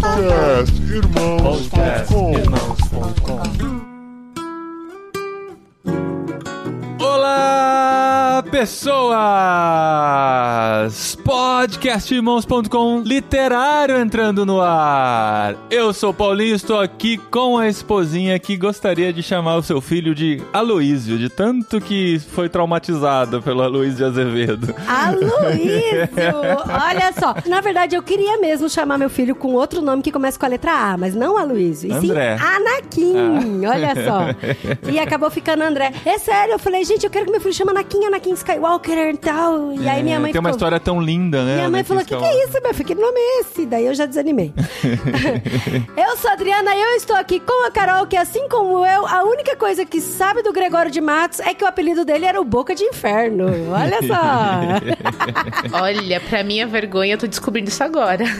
Podcast Irmãos.com pessoas! Podcastirmãos.com literário entrando no ar. Eu sou Paulinho, estou aqui com a esposinha que gostaria de chamar o seu filho de Aloísio, de tanto que foi traumatizado pelo Aloísio de Azevedo. Aloísio! Olha só, na verdade eu queria mesmo chamar meu filho com outro nome que começa com a letra A, mas não Aloísio, e sim André. Anakin. Ah. Olha só. E acabou ficando André. É sério, eu falei, gente, eu quero que meu filho chame Anakin, Anakin Skywalker e tal. E aí minha É, mãe Tem uma ficou... história tão linda, né? Minha mãe falou: o que, que é isso, meu filho? Que nome é esse? Daí eu já desanimei. eu sou a Adriana e eu estou aqui com a Carol, que assim como eu, a única coisa que sabe do Gregório de Matos é que o apelido dele era o Boca de Inferno. Olha só. Olha, pra minha vergonha, eu tô descobrindo isso agora.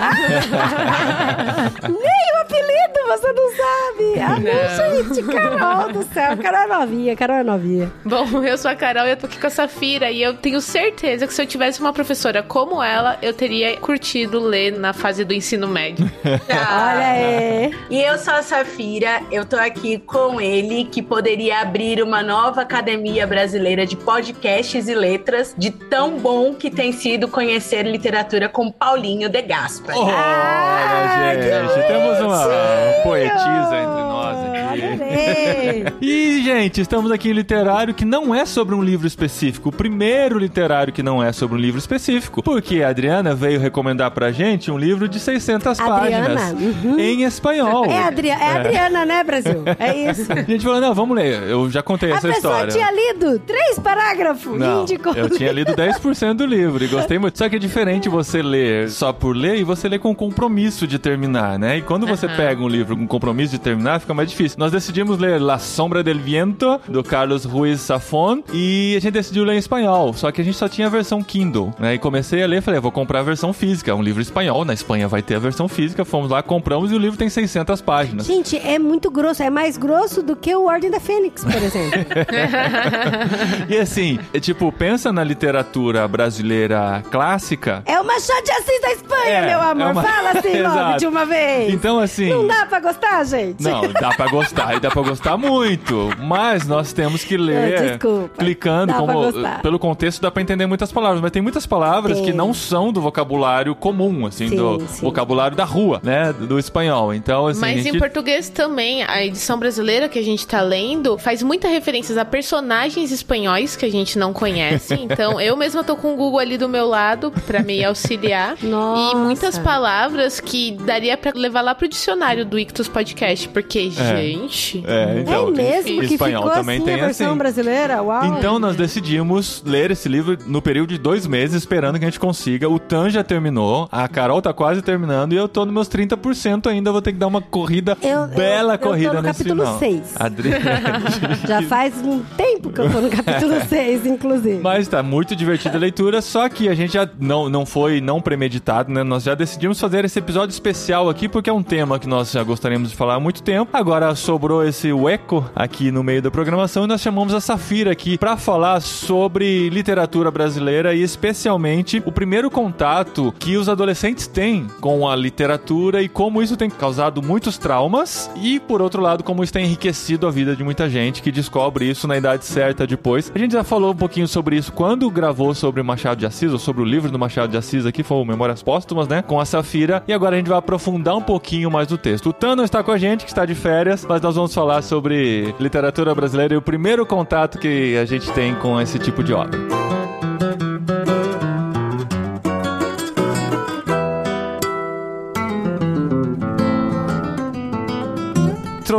Nem o apelido você não sabe. Ah, não, gente, Carol do céu. Carol é novinha, Carol é novinha. Bom, eu sou a Carol e eu tô aqui com a Safira. E eu tenho certeza que se eu tivesse uma professora como ela, eu teria curtido ler na fase do ensino médio. Olha aí. E eu sou a Safira, eu tô aqui com ele, que poderia abrir uma nova academia brasileira de podcasts e letras, de tão bom que tem sido conhecer literatura com Paulinho de Gaspar. Ah, Olha, gente, temos uma poetisa entre nós aqui. Adorei. E, gente, estamos aqui em literário que não é sobre um livro específico. O primeiro literário que não é sobre um livro específico. Porque a Adriana veio recomendar pra gente um livro de 600 Adriana, páginas uhum. em espanhol. É, Adri é Adriana, né, Brasil? É isso. A gente falou, não, vamos ler. Eu já contei A essa pessoa história. tinha lido três parágrafos Não, e indicou. eu tinha lido 10% do livro e gostei muito. Só que é diferente você ler só por ler e você ler com compromisso de terminar, né? E quando você pega um livro com compromisso de terminar, fica mais difícil. Nós decidimos ler La Sombra del Viento, do Carlos Ruiz Safon, e a gente decidiu ler em espanhol. Só que a gente só tinha a versão Kindle, né? E comecei a ler, falei, vou comprar a versão física. Um livro espanhol, na Espanha vai ter a versão física. Fomos lá, compramos e o livro tem 600 páginas. Gente, é muito grosso. É mais grosso do que o Ordem da Fênix, por exemplo. E assim, é tipo, pensa na literatura brasileira clássica. é o Machado de Assis da Espanha, É, meu amor. é uma- Fala assim logo de uma vez. Então, assim. Não dá pra gostar, gente? Não, dá pra gostar e dá pra gostar muito. Mas nós temos que ler É, desculpa. clicando Dá pra como gostar. Pelo contexto dá pra entender muitas palavras, mas tem muitas palavras Tem. que não são do vocabulário comum, assim, Sim, do sim. vocabulário da rua, né, do espanhol. Então, assim, Mas gente em português também, a edição brasileira que a gente tá lendo faz muita referências a personagens espanhóis que a gente não conhece. Então, eu mesma tô com o Google ali do meu lado pra me auxiliar. Nossa. E muitas palavras que daria pra levar lá pro dicionário do Ictus Podcast, porque, gente. é, então, é mesmo que espanhol ficou também assim tem a versão assim. brasileira? Uau. Então nós decidimos ler esse livro no período de dois meses, esperando que a gente consiga. O Tan já terminou, a Carol tá quase terminando e eu tô nos meus 30% ainda. Vou ter que dar uma corrida, Eu- bela eu- eu tô corrida no nesse capítulo final. seis. Adriana. Já faz um tempo que eu tô no capítulo 6, inclusive. Mas tá muito divertida a leitura, só que a gente já não, não foi não premeditado, né? Nós já decidimos fazer esse episódio especial aqui, porque é um tema que nós já gostaríamos de falar há muito tempo. Agora sobrou esse eco aqui no meio da programação e nós chamamos a Safira aqui pra falar sobre literatura brasileira e especialmente o primeiro contato que os adolescentes têm com a literatura e como isso tem causado muitos traumas e, por outro lado, como isso tem enriquecido a vida de muita gente que descobre isso na idade certa depois. A gente já falou um pouquinho sobre isso quando gravou sobre Machado de Assis, ou sobre o livro do Machado de Assis aqui, foi o Memórias Póstumas, né? Com a Safira. E agora a gente vai aprofundar um pouquinho mais do texto. O Tano está com a gente, que está de férias, mas nós vamos falar sobre literatura brasileira e o primeiro contato que a gente tem com esse tipo de obra.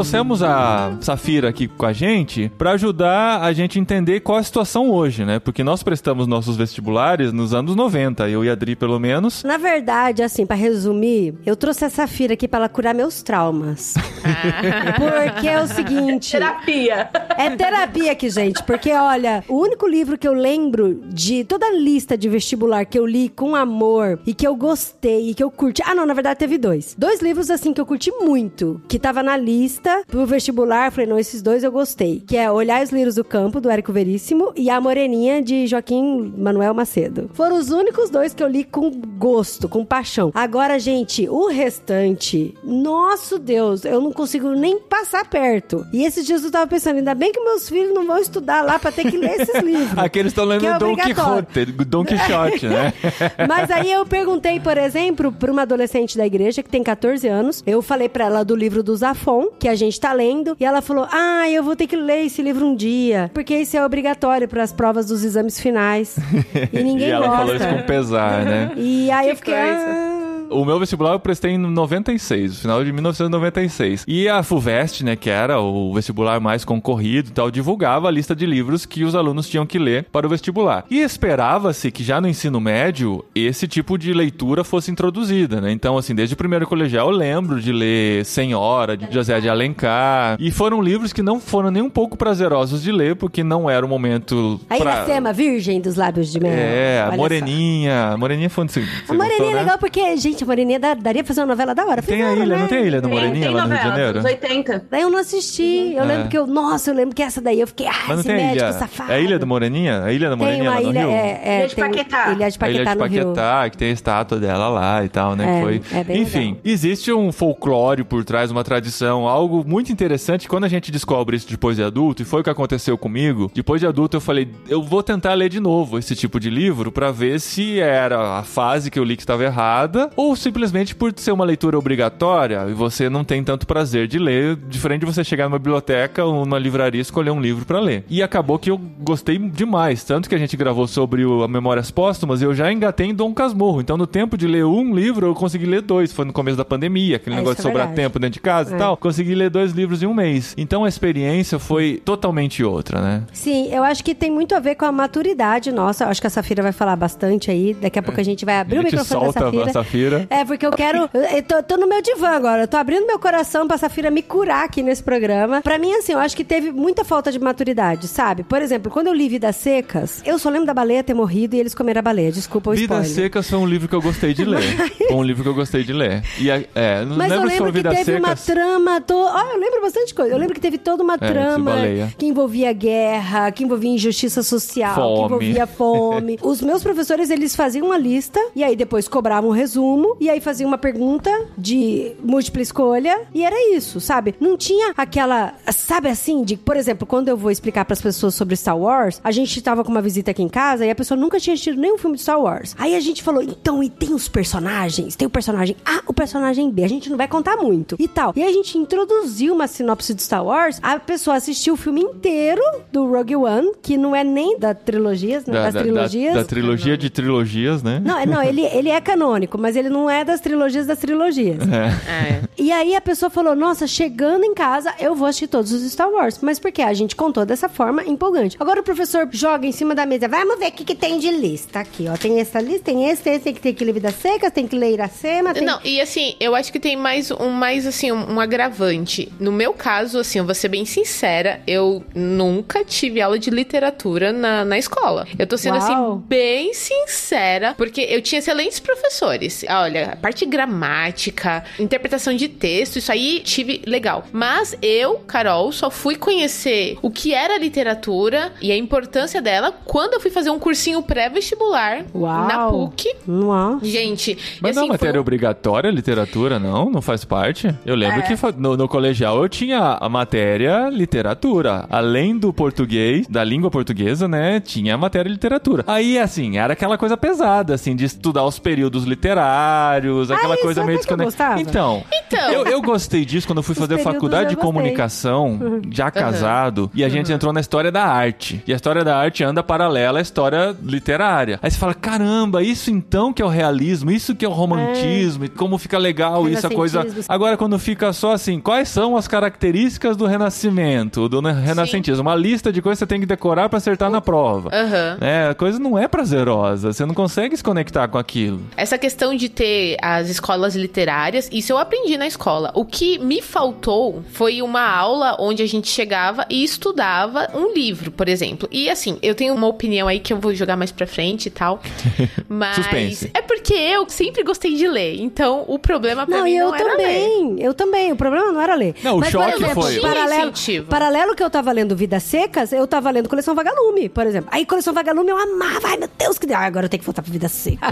Trouxemos a Safira aqui com a gente para ajudar a gente a entender qual é a situação hoje, né? Porque nós prestamos nossos vestibulares nos anos 90, eu e a Adri pelo menos. Na verdade, assim, pra resumir, eu trouxe a Safira aqui pra ela curar meus traumas. Porque é o seguinte. Terapia. É terapia aqui, gente. Porque, olha, o único livro que eu lembro de toda a lista de vestibular que eu li com amor e que eu gostei e que eu curti. Ah, não, na verdade teve dois. Dois livros, assim, que eu curti muito, que tava na lista lista pro vestibular. Falei, não, esses dois eu gostei. Que é Olhar os Lírios do Campo, do Érico Veríssimo, e A Moreninha, de Joaquim Manuel Macedo. Foram os únicos dois que eu li com gosto, com paixão. Agora, gente, o restante, nosso Deus, eu não consigo nem passar perto. E esses dias eu tava pensando, ainda bem que meus filhos não vão estudar lá pra ter que ler esses livros. Aqueles estão lendo é Don. Quixote, Don Quixote, né? Mas aí eu perguntei, por exemplo, pra uma adolescente da igreja que tem 14 anos. Eu falei pra ela do livro do Zafon, que a gente tá lendo, e ela falou: "Ah, eu vou ter que ler esse livro um dia, porque isso é obrigatório para as provas dos exames finais". E ninguém e ela gosta. falou isso com pesar, né? E aí Que eu fiquei. coisa. "Ah". O meu vestibular eu prestei em 96, no final de 1996. E a FUVEST, né, que era o vestibular mais concorrido e tal, divulgava a lista de livros que os alunos tinham que ler para o vestibular. E esperava-se que já no ensino médio esse tipo de leitura fosse introduzida, né? Então, assim, desde o primeiro colegial eu lembro de ler Senhora, de José de Alencar. E foram livros que não foram nem um pouco prazerosos de ler, porque não era o momento A pra... Iracema, virgem dos lábios de mel. É, a Olha só. Moreninha. A Moreninha foi onde você, A Moreninha gostou, é né? legal porque, gente, a Moreninha dá- daria pra fazer uma novela da hora. Tem a ilha, né? não tem a ilha do Tem, Moreninha tem lá no Rio de novela, Janeiro? anos 80. Daí eu não assisti. Eu É. lembro que eu. Nossa, eu lembro que essa daí eu fiquei. Ah, Mas não esse tem a médico ilha. safado. É a ilha do Moreninha? A ilha da Tem Moreninha uma lá no ilha. Rio? É, é, Ilha de tem Paquetá. Ilha de A Paquetá ilha de no Rio. Paquetá, que tem a estátua dela lá e tal, né? É, Foi... é bem Enfim, legal. existe um folclore por trás, uma tradição, algo muito interessante. Quando a gente descobre isso depois de adulto, e foi o que aconteceu comigo, depois de adulto eu falei, eu vou tentar ler de novo esse tipo de livro pra ver se era a fase que eu li que estava errada, ou simplesmente por ser uma leitura obrigatória e você não tem tanto prazer de ler, diferente de você chegar numa biblioteca ou numa livraria e escolher um livro pra ler. E acabou que eu gostei demais, tanto que a gente gravou sobre o Memórias Póstumas, eu já engatei em Dom Casmurro. Então, no tempo de ler um livro, eu consegui ler dois. Foi no começo da pandemia, aquele É, negócio de é sobrar verdade. tempo dentro de casa É. e tal. Consegui ler dois livros em um mês. Então, a experiência foi totalmente outra, né? Sim, eu acho que tem muito a ver com a maturidade nossa. Eu acho que a Safira vai falar bastante aí. Daqui a pouco a gente vai abrir A o gente microfone da solta Safira. a Safira. É, porque eu quero. Eu tô, tô no meu divã agora. Eu tô abrindo meu coração pra Safira me curar aqui nesse programa. Pra mim, assim, eu acho que teve muita falta de maturidade, sabe? Por exemplo, quando eu li Vidas Secas, eu só lembro da baleia ter morrido e eles comeram a baleia. Desculpa o Vidas spoiler. Secas foi um livro que eu gostei de ler. foi um livro que eu gostei de ler. E, é, não Mas eu lembro foi lembro que teve uma Secas. trama. To... Ó, eu lembro bastante coisa. Eu lembro que teve toda uma É, trama que envolvia guerra, que envolvia injustiça social, Fome. que envolvia fome. Os meus professores, eles faziam uma lista e aí depois cobravam um resumo e aí faziam uma pergunta de múltipla escolha e era isso, sabe? Não tinha aquela, sabe assim, de, por exemplo, quando eu vou explicar pras pessoas sobre Star Wars, a gente tava com uma visita aqui em casa e a pessoa nunca tinha assistido nenhum filme de Star Wars. Aí a gente falou, então, e tem os personagens? Tem o personagem A, o personagem B. A gente não vai contar muito e tal. E a gente introduziu uma sinopse de Star Wars, a pessoa assistiu o filme inteiro do Rogue One, que não é nem da trilogias, né? Da, das da- trilogias. da, da trilogia de trilogias, né? Não, é- não ele, ele é canônico, mas ele não é das trilogias das trilogias. É. E aí a pessoa falou: Nossa, chegando em casa, eu vou assistir todos os Star Wars. Mas por quê? A gente contou dessa forma empolgante. Agora o professor joga em cima da mesa: Vamos ver o que, que tem de lista aqui, ó. Tem essa lista, tem esse, tem esse, tem que ter que ler Vidas Secas, tem que ler Iracema. Tem... Não, e assim, eu acho que tem mais um, mais assim, um, um agravante. No meu caso, assim, eu vou ser bem sincera, eu nunca tive aula de literatura na, na escola. Eu tô sendo, Uau. assim, bem sincera, porque eu tinha excelentes professores. Olha, a parte gramática, interpretação de texto, isso aí tive legal. Mas eu, Carol, só fui conhecer o que era literatura e a importância dela quando eu fui fazer um cursinho pré-vestibular Uau. na PUC. Nossa. Gente, Mas e, não é assim, matéria foi obrigatória, literatura, não? Não faz parte? Eu lembro É. que no, no colegial eu tinha a matéria literatura. Além do português, da língua portuguesa, né? Tinha a matéria literatura. Aí, assim, era aquela coisa pesada, assim, de estudar os períodos literários, aquela Ah, isso coisa até meio que eu desconectada. Então, Então. eu, eu gostei disso quando eu fui fazer faculdade de comunicação, já casado, e a gente entrou na história da arte. E a história da arte anda paralela à história literária. Aí você fala, caramba, isso então que é o realismo, isso que é o romantismo, e como fica legal isso, a coisa. Agora, quando fica só assim, quais são as características do renascimento, do renascentismo? Uma lista de coisas que você tem que decorar pra acertar na prova. Aham. É, a coisa não é prazerosa, você não consegue se conectar com aquilo. Essa questão de ter as escolas literárias, isso eu aprendi na escola. O que me faltou foi uma aula onde a gente chegava e estudava um livro, por exemplo. E assim, eu tenho uma opinião aí que eu vou jogar mais pra frente e tal. Mas Suspense. é porque eu sempre gostei de ler. Então o problema pra Não, mim eu não era ler. também. Eu também. O problema não era ler. Não, o Mas, choque por exemplo, foi- Paralelo, Incentivo. paralelo que eu tava lendo Vidas Secas, eu tava lendo Coleção Vagalume, por exemplo. Aí, Coleção Vagalume eu amava. Ai, meu Deus, que... Ah, agora eu tenho que voltar pra Vida Seca.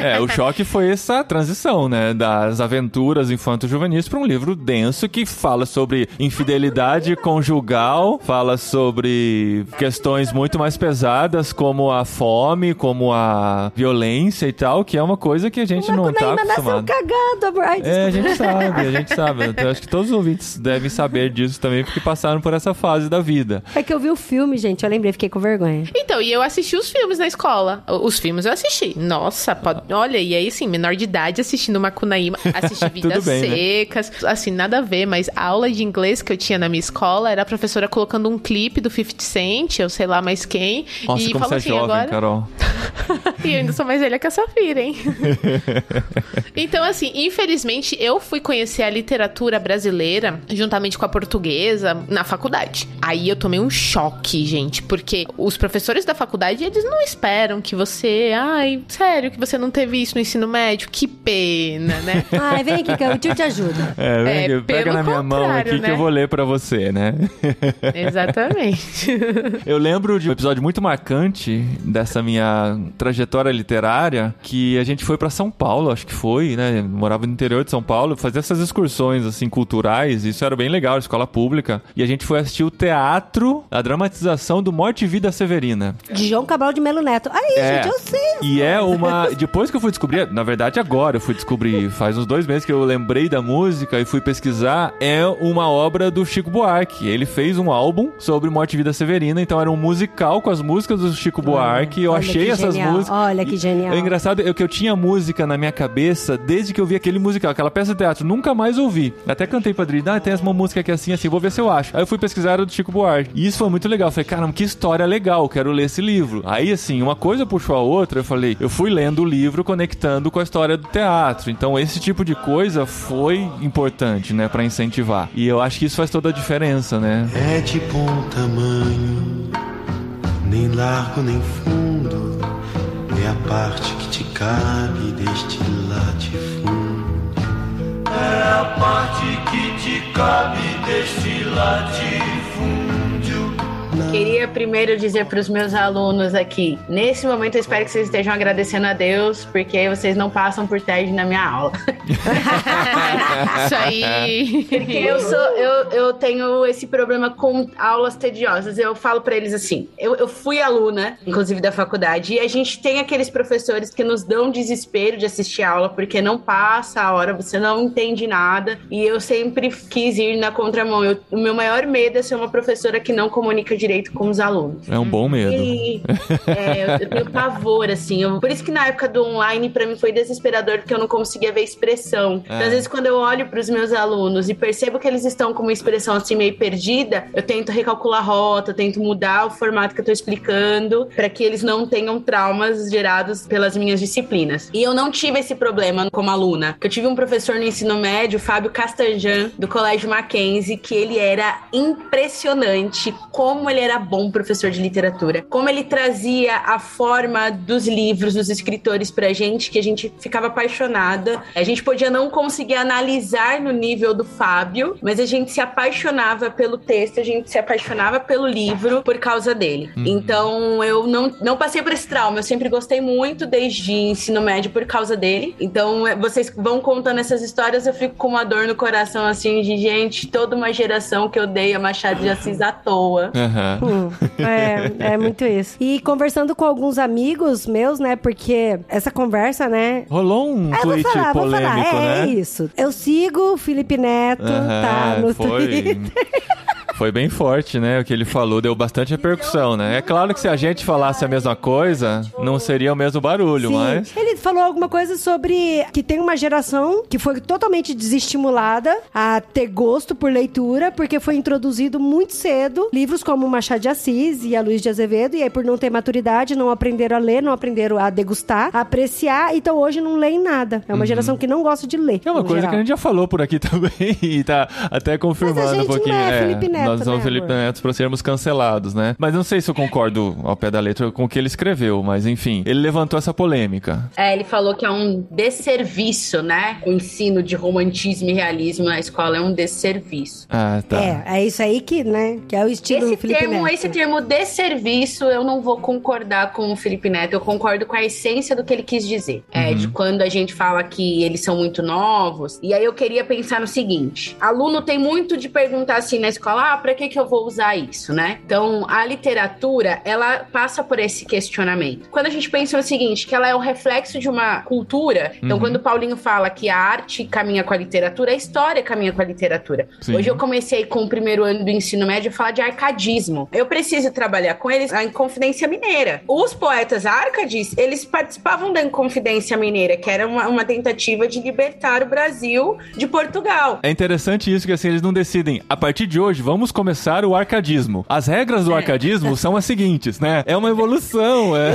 É, o choque foi essa transição, né? Das aventuras infanto-juvenis para um livro denso que fala sobre infidelidade conjugal, fala sobre questões muito mais pesadas, como a fome, como a violência e tal, que é uma coisa que a gente O não tá acostumado. Ai, É, a gente sabe, a gente sabe. Eu acho que todos os ouvintes devem saber disso também, porque passaram por essa fase da vida. É que eu vi o filme, gente. Eu lembrei, fiquei com vergonha. Então, e eu assisti os filmes na escola. Os filmes eu assisti. Nossa, pode- olha, e aí sim, menor de idade assistindo Macunaíma, assisti Vidas bem, né? Secas. Assim, nada a ver, mas a aula de inglês que eu tinha na minha escola era a professora colocando um clipe do 50 Cent, eu sei lá mais quem. Nossa, e como falou você é assim, jovem, agora. Carol. E eu ainda sou mais velha que a Safira, hein? então, assim, infelizmente, eu fui conhecer a literatura brasileira, juntamente com a portuguesa, na faculdade. Aí eu tomei um choque, gente, porque os professores da faculdade, eles não esperam que você. Ai, sério, que você não teve isso no ensino médio? Que pena, né? Ai, vem aqui, que o tio te ajuda. É, vem É, aqui, pega pelo na minha mão aqui que né? eu vou ler pra você, né? Exatamente. Eu lembro de um episódio muito marcante dessa minha trajetória literária, que a gente foi pra São Paulo, acho que foi, né? Morava no interior de São Paulo, fazer essas excursões assim culturais, isso era bem legal, escola pública. E a gente foi assistir o teatro, a dramatização do Morte e Vida Severina. De João Cabral de Melo Neto. Aí, É. gente, eu sei. E é uma. Depois que eu fui descobrir, na verdade agora eu fui descobrir, faz uns dois meses que eu lembrei da música e fui pesquisar, é uma obra do Chico Buarque. Ele fez um álbum sobre Morte e Vida Severina, então era um musical com as músicas do Chico Buarque. Eu olha achei essas genial, músicas. olha que E- genial. É engraçado é que eu tinha música na minha cabeça desde que eu vi aquele musical, aquela peça de teatro, nunca mais ouvi. Até cantei pra Adri, ah, tem uma música aqui assim, assim, vou ver se eu acho. Aí eu fui pesquisar era do Chico Buarque. E isso foi muito legal. Eu falei, caramba, que história legal, quero ler esse livro. Aí, assim, uma coisa puxou a outra, eu falei, eu fui lendo o livro conectando com a história do teatro. Então, esse tipo de coisa foi importante, né, pra incentivar. E eu acho que isso faz toda a diferença, né? É de bom tamanho, nem largo nem fundo, é a parte que te cabe deste latifúndio. É a parte que te cabe deste latifúndio. Queria primeiro dizer para os meus alunos aqui, nesse momento eu espero que vocês estejam agradecendo a Deus, porque vocês não passam por TED na minha aula. Isso aí. Porque eu sou, eu, eu tenho esse problema com aulas tediosas. Eu falo pra eles assim: eu, eu fui aluna, inclusive da faculdade, e a gente tem aqueles professores que nos dão desespero de assistir aula, porque não passa a hora, você não entende nada. E eu sempre quis ir na contramão. Eu- o meu maior medo é ser uma professora que não comunica direito com os alunos. É um bom medo. E, é, eu, tenho pavor, assim. Eu- por isso que na época do online, pra mim, foi desesperador, porque eu não conseguia ver expressão. Então, É. às vezes, quando eu olho pros meus alunos e percebo que eles estão com uma expressão assim meio perdida, eu tento recalcular a rota, tento mudar o formato que eu tô explicando, pra que eles não tenham traumas gerados pelas minhas disciplinas. E eu não tive esse problema como aluna. Eu tive um professor no ensino médio, Fábio Castanjan, do Colégio Mackenzie, que ele era impressionante como ele era bom professor de literatura, como ele trazia a forma dos livros, dos escritores pra gente, que a gente ficava apaixonada. A gente podia não conseguir analisar no nível do Fábio, mas a gente se apaixonava pelo texto, a gente se apaixonava pelo livro por causa dele. Então eu não, não passei por esse trauma, eu sempre gostei muito desde ensino médio por causa dele. Então é, vocês vão contando essas histórias, eu fico com uma dor no coração assim de gente, toda uma geração que odeia Machado de Assis à toa. Aham. Hum, é, é muito isso. E conversando com alguns amigos meus, né? Porque essa conversa, né? Rolou um É, eu vou tweet falar, vou polêmico, falar. É, né? é isso. Eu sigo o Felipe Neto, tá? No foi. Twitter. Foi bem forte, né? O que ele falou deu bastante repercussão, né? É claro que se a gente falasse a mesma coisa, não seria o mesmo barulho, Sim. mas. Ele falou alguma coisa sobre que tem uma geração que foi totalmente desestimulada a ter gosto por leitura, porque foi introduzido muito cedo livros como Machado de Assis e a Luiz de Azevedo, e aí por não ter maturidade, não aprenderam a ler, não aprenderam a degustar, a apreciar, então hoje não leem nada. É uma geração que não gosta de ler. É uma coisa geral. que a gente já falou por aqui também e tá até confirmando um pouquinho. não é Felipe Neto, nós somos né, Felipe amor? Neto pra sermos cancelados, né? Mas não sei se eu concordo ao pé da letra com o que ele escreveu, mas enfim, ele levantou essa polêmica. É, ele falou que é um desserviço, né? O ensino de romantismo e realismo na escola é um desserviço. Ah, tá. É, é isso aí que, né, que é o estilo Esse Felipe termo, Neto. esse termo desserviço, eu não vou concordar com o Felipe Neto. Eu concordo com a essência do que ele quis dizer. É, de quando a gente fala que eles são muito novos. E aí eu queria pensar no seguinte: aluno tem muito de perguntar assim na escola: ah, pra que, que eu vou usar isso, né? Então, a literatura, ela passa por esse questionamento. Quando a gente pensa no seguinte, que ela é um reflexo de uma cultura. Então, quando o Paulinho fala que a arte caminha com a literatura, a história caminha com a literatura. Sim. Hoje eu comecei com o primeiro ano do ensino médio a falar de arcadismo. Eu preciso trabalhar com eles a Inconfidência Mineira. Os poetas árcades, eles participavam da Inconfidência Mineira, que era uma, uma tentativa de libertar o Brasil de Portugal. É interessante isso que assim eles não decidem. A partir de hoje vamos começar o arcadismo. As regras do arcadismo são as seguintes, né? É uma evolução, é.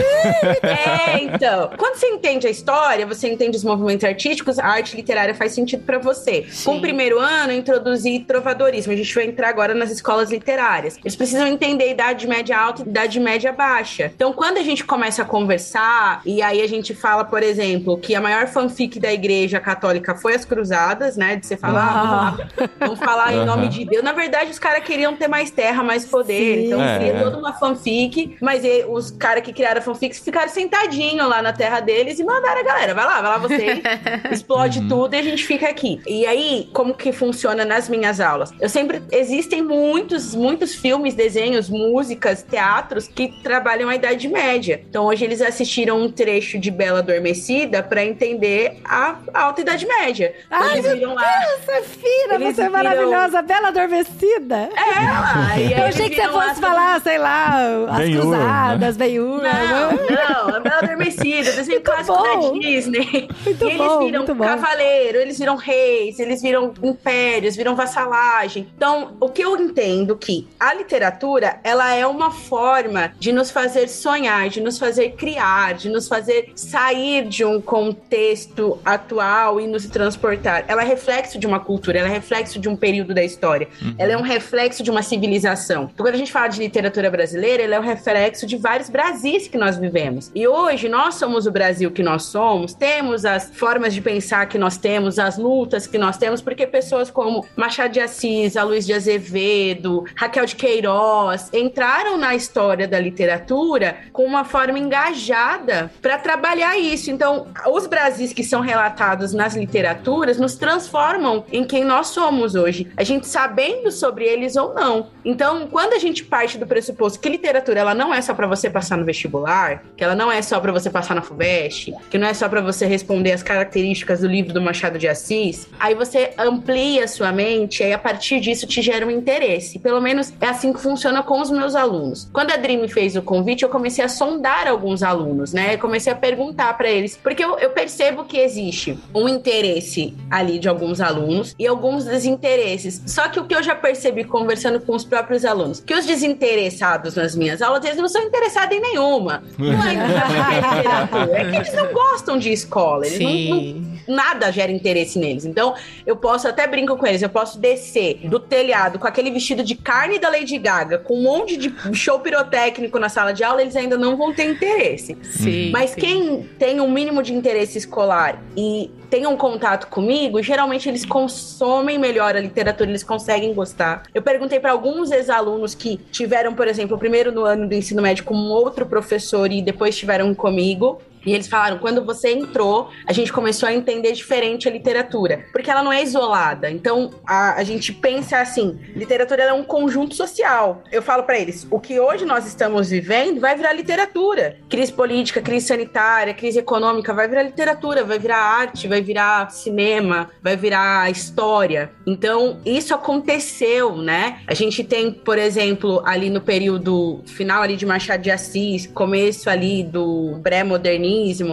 É, então. Quando você entende a história, você entende os movimentos artísticos, a arte literária faz sentido pra você. Com o primeiro ano, eu introduzi trovadorismo. A gente vai entrar agora nas escolas literárias. Eles precisam entender a idade média alta e idade média baixa. Então, quando a gente começa a conversar, e aí a gente fala, por exemplo, que a maior fanfic da igreja católica foi as cruzadas, né? De você falar, ah, vamos, vamos falar em nome de Deus. Na verdade, os caras queriam ter mais terra, mais poder. Sim. Então, É. cria toda uma fanfic, mas e- os caras que criaram a fanfic ficaram sentadinhos lá na terra deles e mandaram a galera, vai lá, vai lá vocês, explode tudo e a gente fica aqui. E aí, como que funciona nas minhas aulas? Eu sempre, existem muitos, muitos filmes, desenhos, músicas, teatros que trabalham a Idade Média. Então, hoje eles assistiram um trecho de Bela Adormecida pra entender a Alta Idade Média. Ai, eles meu viram lá... Safira, Eles você é viram- maravilhosa, bela adormecida. É, aí Eu achei que você fosse falar, sei lá, as Ben-Hur, cruzadas, Benhur. Não, não, a Bela Adormecida, desenho clássico bom. da Disney. Muito e eles bom, viram muito bom. cavaleiro, eles viram reis, eles viram impérios, viram vassalagem. Então, o que eu entendo que a literatura, ela é uma forma de nos fazer sonhar, de nos fazer criar, de nos fazer sair de um contexto atual e nos transportar. Ela é reflexo de uma cultura, ela é reflexo de um período da história. Ela é um reflexo de uma civilização. Então, quando a gente fala de literatura brasileira, ela é um reflexo de vários Brasis que nós vivemos. E hoje nós somos o Brasil que nós somos, temos as formas de pensar que nós temos, as lutas que nós temos, porque pessoas como Machado de Assis, Luiz de Azevedo, Raquel de Queiroz entraram na história da literatura com uma forma engajada para trabalhar isso. Então, os Brasis que são relatados nas literaturas nos transformam em quem nós somos hoje. A gente sabendo sobre eles ou não. Então, quando a gente parte do pressuposto que literatura ela não é só para você passar no vestibular, que ela não é só para você passar na FUVEST, que não é só para você responder as características do livro do Machado de Assis, aí você amplia a sua mente e a partir disso te gera um interesse. Pelo menos é assim que funciona com os meus alunos. Quando a Dream fez o convite, eu comecei a sondar alguns alunos, né? Eu comecei a perguntar para eles, porque eu, eu percebo que existe um interesse ali de alguns alunos e alguns desinteresses. Só que o que eu já percebi conversando com os próprios alunos, que os desinteressados nas minhas aulas, eles não são interessados em nenhuma. Não é, que é literatura, é que eles não gostam de escola, eles não- não nada gera interesse neles. Então, eu posso até brinco com eles, eu posso descer do telhado com aquele vestido de carne da Lady Gaga, com um monte de show pirotécnico na sala de aula, eles ainda não vão ter interesse. Sim. Mas sim. quem tem um mínimo de interesse escolar e tem um contato comigo, geralmente eles consomem melhor a literatura, eles conseguem gostar. Eu perguntei para alguns ex-alunos que tiveram, por exemplo, primeiro no ano do ensino médio com um outro professor e depois tiveram comigo. E eles falaram: quando você entrou, a gente começou a entender diferente a literatura, porque ela não é isolada. Então a, a gente pensa assim: literatura é um conjunto social. Eu falo para eles: o que hoje nós estamos vivendo vai virar literatura. Crise política, crise sanitária, crise econômica, vai virar literatura, vai virar arte, vai virar cinema, vai virar história. Então isso aconteceu, né? A gente tem, por exemplo, ali no período final ali de Machado de Assis, começo ali do pré-modernismo,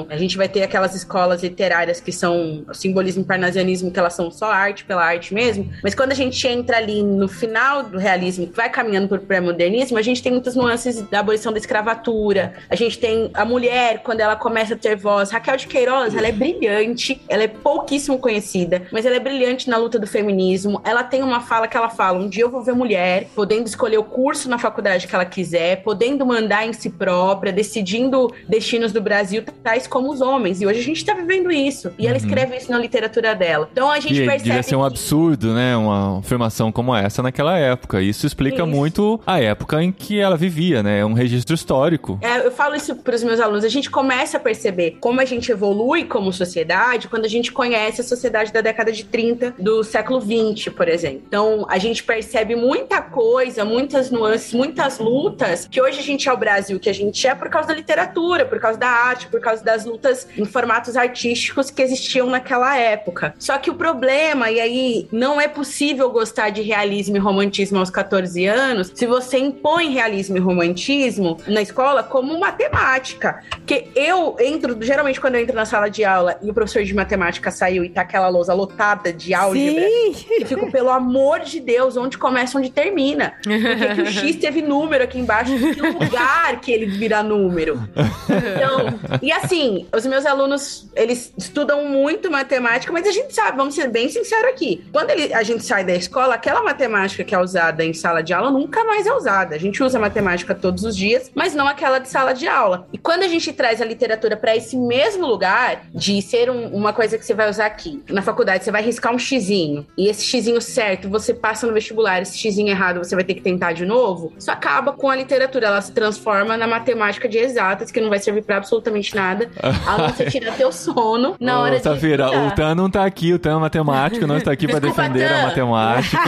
a gente vai ter aquelas escolas literárias que são simbolismo parnasianismo, que elas são só arte pela arte mesmo. Mas quando a gente entra ali no final do realismo, que vai caminhando para o pré-modernismo, a gente tem muitas nuances da abolição da escravatura. A gente tem a mulher, quando ela começa a ter voz. Raquel de Queiroz, ela é brilhante, ela é pouquíssimo conhecida, mas ela é brilhante na luta do feminismo. Ela tem uma fala que ela fala: um dia eu vou ver mulher, podendo escolher o curso na faculdade que ela quiser, podendo mandar em si própria, decidindo destinos do Brasil, tais como os homens. E hoje a gente está vivendo isso. E ela escreve isso na literatura dela. Então a gente Que percebe. devia ser um que- absurdo, né? Uma afirmação como essa naquela época. Isso explica Isso. muito a época em que ela vivia, né? É um registro histórico. É, eu falo isso para os meus alunos. A gente começa a perceber como a gente evolui como sociedade quando a gente conhece a sociedade da década de 30 do século 20, por exemplo. Então, a gente percebe muita coisa, muitas nuances, muitas lutas que hoje a gente é o Brasil que a gente é por causa da literatura, por causa da arte, por causa das lutas em formatos artísticos que existiam naquela época. Só que o problema, e aí não é possível gostar de realismo e romantismo aos 14 anos se você impõe realismo e romantismo na escola como matemática. Porque eu entro, geralmente quando eu entro na sala de aula e o professor de matemática saiu e tá aquela lousa lotada de álgebra, Sim. eu fico, pelo amor de Deus, onde começa, onde termina. Por que, que o X teve número aqui embaixo? Que lugar que ele vira número? Então, e assim, os meus alunos, eles estudam muito matemática, mas a gente sabe, vamos ser bem sinceros aqui. Quando ele- a gente sai da escola, aquela matemática que é usada em sala de aula nunca mais é usada. A gente usa matemática todos os dias, mas não aquela de sala de aula. E quando a gente traz a literatura para esse mesmo lugar, de ser um- uma coisa que você vai usar aqui, na faculdade, você vai riscar um xizinho, e esse xizinho certo você passa no vestibular, esse xizinho errado você vai ter que tentar de novo, isso acaba com a literatura, ela se transforma na matemática de exatas, que não vai servir para absolutamente nada, a não ser tirar teu sono na Ô, hora de Safira, o Tan não tá aqui, o Tan é matemático, não está aqui para defender a Tan. matemática.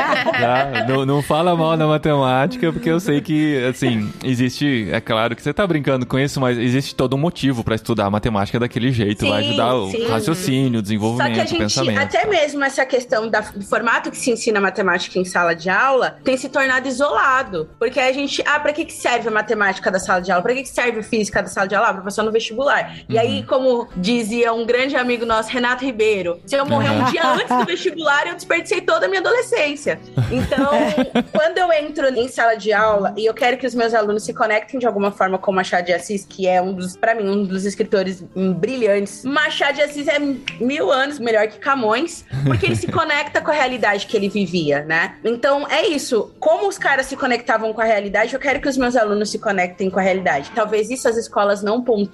tá? não, não fala mal da matemática, porque eu sei que, assim, existe, é claro que você tá brincando com isso, mas existe todo um motivo para estudar matemática daquele jeito, vai Sim, ajudar o sim. raciocínio, o Só desenvolvimento, que a o gente, pensamento. até mesmo essa questão da- do formato que se ensina matemática em sala de aula, tem se tornado isolado. Porque a gente, ah, pra que, que serve a matemática da sala de aula? Pra que, que serve a física da sala de aula? Ah, professor no vestibular. E aí, Uhum. como dizia um grande amigo nosso, Renato Ribeiro, se eu morrer um Uhum. dia antes do vestibular, eu desperdicei toda a minha adolescência. Então, quando eu entro em sala de aula e eu quero que os meus alunos se conectem de alguma forma com Machado de Assis, que é um dos, para mim, um dos escritores brilhantes. Machado de Assis é mil anos melhor que Camões, porque ele se conecta com a realidade que ele vivia, né? Então é isso. Como os caras se conectavam com a realidade, eu quero que os meus alunos se conectem com a realidade. Talvez isso as escolas não pontuem,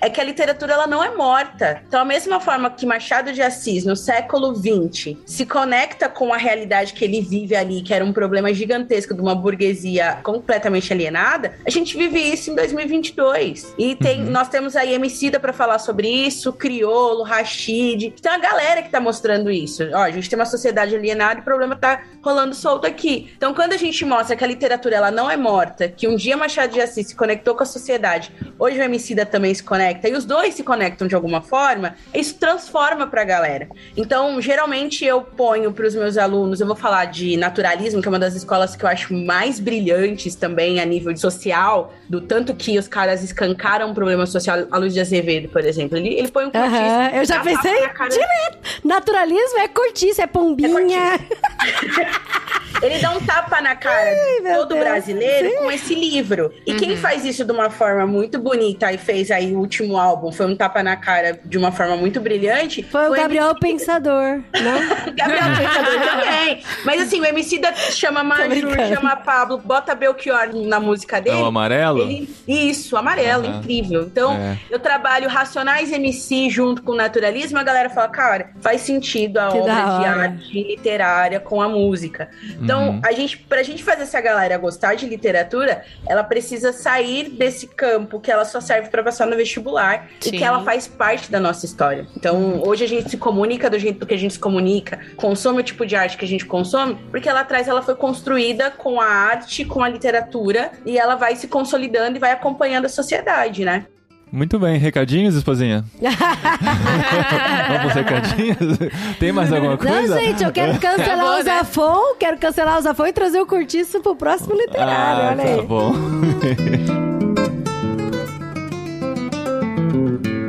é que a literatura ela não é morta. Então, a mesma forma que Machado de Assis, no século XX, se conecta com a realidade que ele vive ali, que era um problema gigantesco de uma burguesia completamente alienada, a gente vive isso em 2022. E tem, nós temos aí Emicida para falar sobre isso, Criolo, Rashid. Tem uma galera que tá mostrando isso. Ó, a gente tem uma sociedade alienada e o problema tá rolando solto aqui. Então, quando a gente mostra que a literatura ela não é morta, que um dia Machado de Assis se conectou com a sociedade, hoje o Emicida também se conecta, e os dois se conectam de alguma forma, isso transforma pra galera. Então, geralmente eu ponho pros meus alunos, eu vou falar de naturalismo, que é uma das escolas que eu acho mais brilhantes também a nível social, do tanto que os caras escancaram um problema social, a Luz de Azevedo, por exemplo. Ele, ele põe um cortiço, eu já pensei direto. Naturalismo é cortiça, é pombinha. Ele dá um tapa na cara de meu todo Deus. brasileiro com esse livro. E quem faz isso de uma forma muito bonita e fez aí o último álbum, foi um tapa na cara de uma forma muito brilhante. Foi o Gabriel Pensador, não? Gabriel Pensador também. Mas assim, o MC da chama Majur, brincando. chama Pablo, bota Belchior na música É dele. o amarelo? Ele- isso, amarelo, Aham. incrível. Então, É. eu trabalho Racionais MC junto com Naturalismo, a galera fala, cara, faz sentido a Que obra de arte literária com a música. Então, Então, Uhum. a gente, pra gente fazer essa galera gostar de literatura, ela precisa sair desse campo que ela só serve pra passar no vestibular Sim. e que ela faz parte da nossa história. Então, hoje a gente se comunica do jeito que a gente se comunica, consome o tipo de arte que a gente consome, porque lá atrás ela foi construída com a arte, com a literatura, e ela vai se consolidando e vai acompanhando a sociedade, né? Muito bem, recadinhos, esposinha? Vamos recadinhos? Tem mais alguma Não, coisa? gente, eu quero cancelar Acabou, o né? Zafon, quero cancelar o Zafon e trazer o Curtiço pro próximo literário, Ah, olha aí. tá bom. Mm-hmm.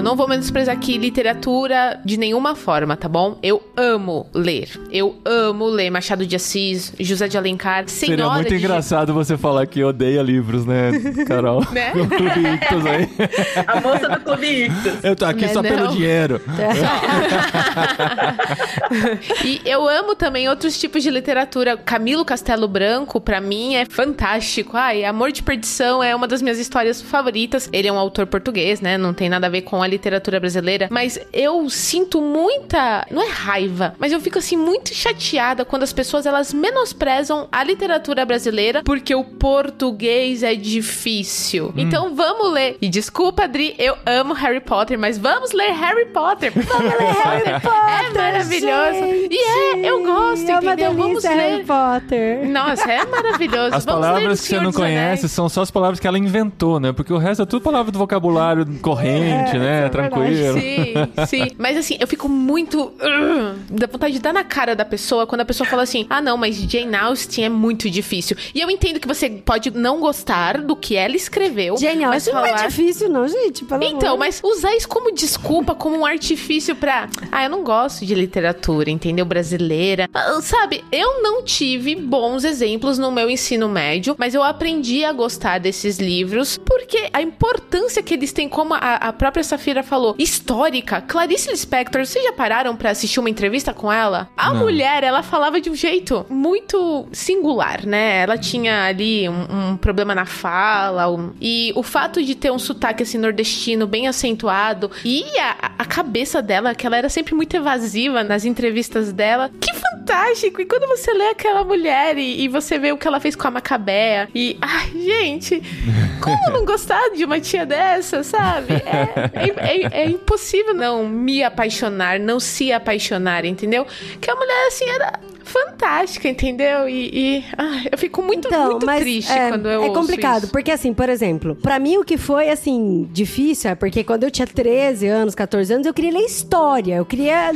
Eu não vou menosprezar aqui literatura de nenhuma forma, tá bom? Eu amo ler. Eu amo ler Machado de Assis, José de Alencar, Senhora Seria muito de engraçado você falar que odeia livros, né, Carol? Né? Clube Ictus aí. A moça do Clube Ictus. Eu tô aqui Né, só pelo não? dinheiro. E eu amo também outros tipos de literatura. Camilo Castelo Branco, pra mim, é fantástico. Ai, Amor de Perdição é uma das minhas histórias favoritas. Ele é um autor português, né? Não tem nada a ver com a literatura brasileira. Mas eu sinto muita. Não é raiva, mas eu fico assim muito chateada quando as pessoas elas menosprezam a literatura brasileira porque o português é difícil. Então vamos ler. E desculpa, Adri, eu amo Harry Potter, mas vamos ler Harry Potter. Vamos ler Harry Potter. É maravilhoso. gente. E é, eu gosto, É uma entendeu? Vamos delícia, Harry ler. Potter. Nossa, é maravilhoso. As Vamos ler palavras que você não conhece são só as palavras que ela inventou, né? Porque o resto é tudo palavra do vocabulário corrente, É, né? Isso é Tranquilo. Sim, sim. Mas assim, eu fico muito. uh, dá vontade de dar na cara da pessoa quando a pessoa fala assim: ah, não, mas Jane Austen é muito difícil. E eu entendo que você pode não gostar do que ela escreveu. Genial, mas isso não é falar... difícil não, gente, pelo Então, amor. mas usar isso como desculpa, como um artifício pra. Ah, eu não gosto de literatura, entendeu? Brasileira. Ah, Sabe, eu não tive bons exemplos no meu ensino médio, mas eu aprendi a gostar desses livros porque a importância que eles têm, como a, a própria Safira falou, histórica. Clarice Lispector, vocês já pararam pra assistir uma entrevista com ela? A Não. mulher, ela falava de um jeito muito singular, né? Ela tinha ali um, um problema na fala, um- e o fato de ter um sotaque assim nordestino bem acentuado e a, a cabeça dela, que ela era sempre muito evasiva nas entrevistas dela, que fantástico! E quando você lê aquela mulher e, e você vê o que ela fez com a Macabea, e ai, gente, como não gostar de uma tia dessa, sabe? É, é- é- é impossível não me apaixonar, não se apaixonar, entendeu? Que a mulher assim era fantástica, entendeu? E, e, ai, eu fico muito, muito triste é, quando eu É complicado, porque assim, por exemplo, pra mim o que foi, assim, difícil é porque quando eu tinha 13 anos, 14 anos, eu queria ler história, eu queria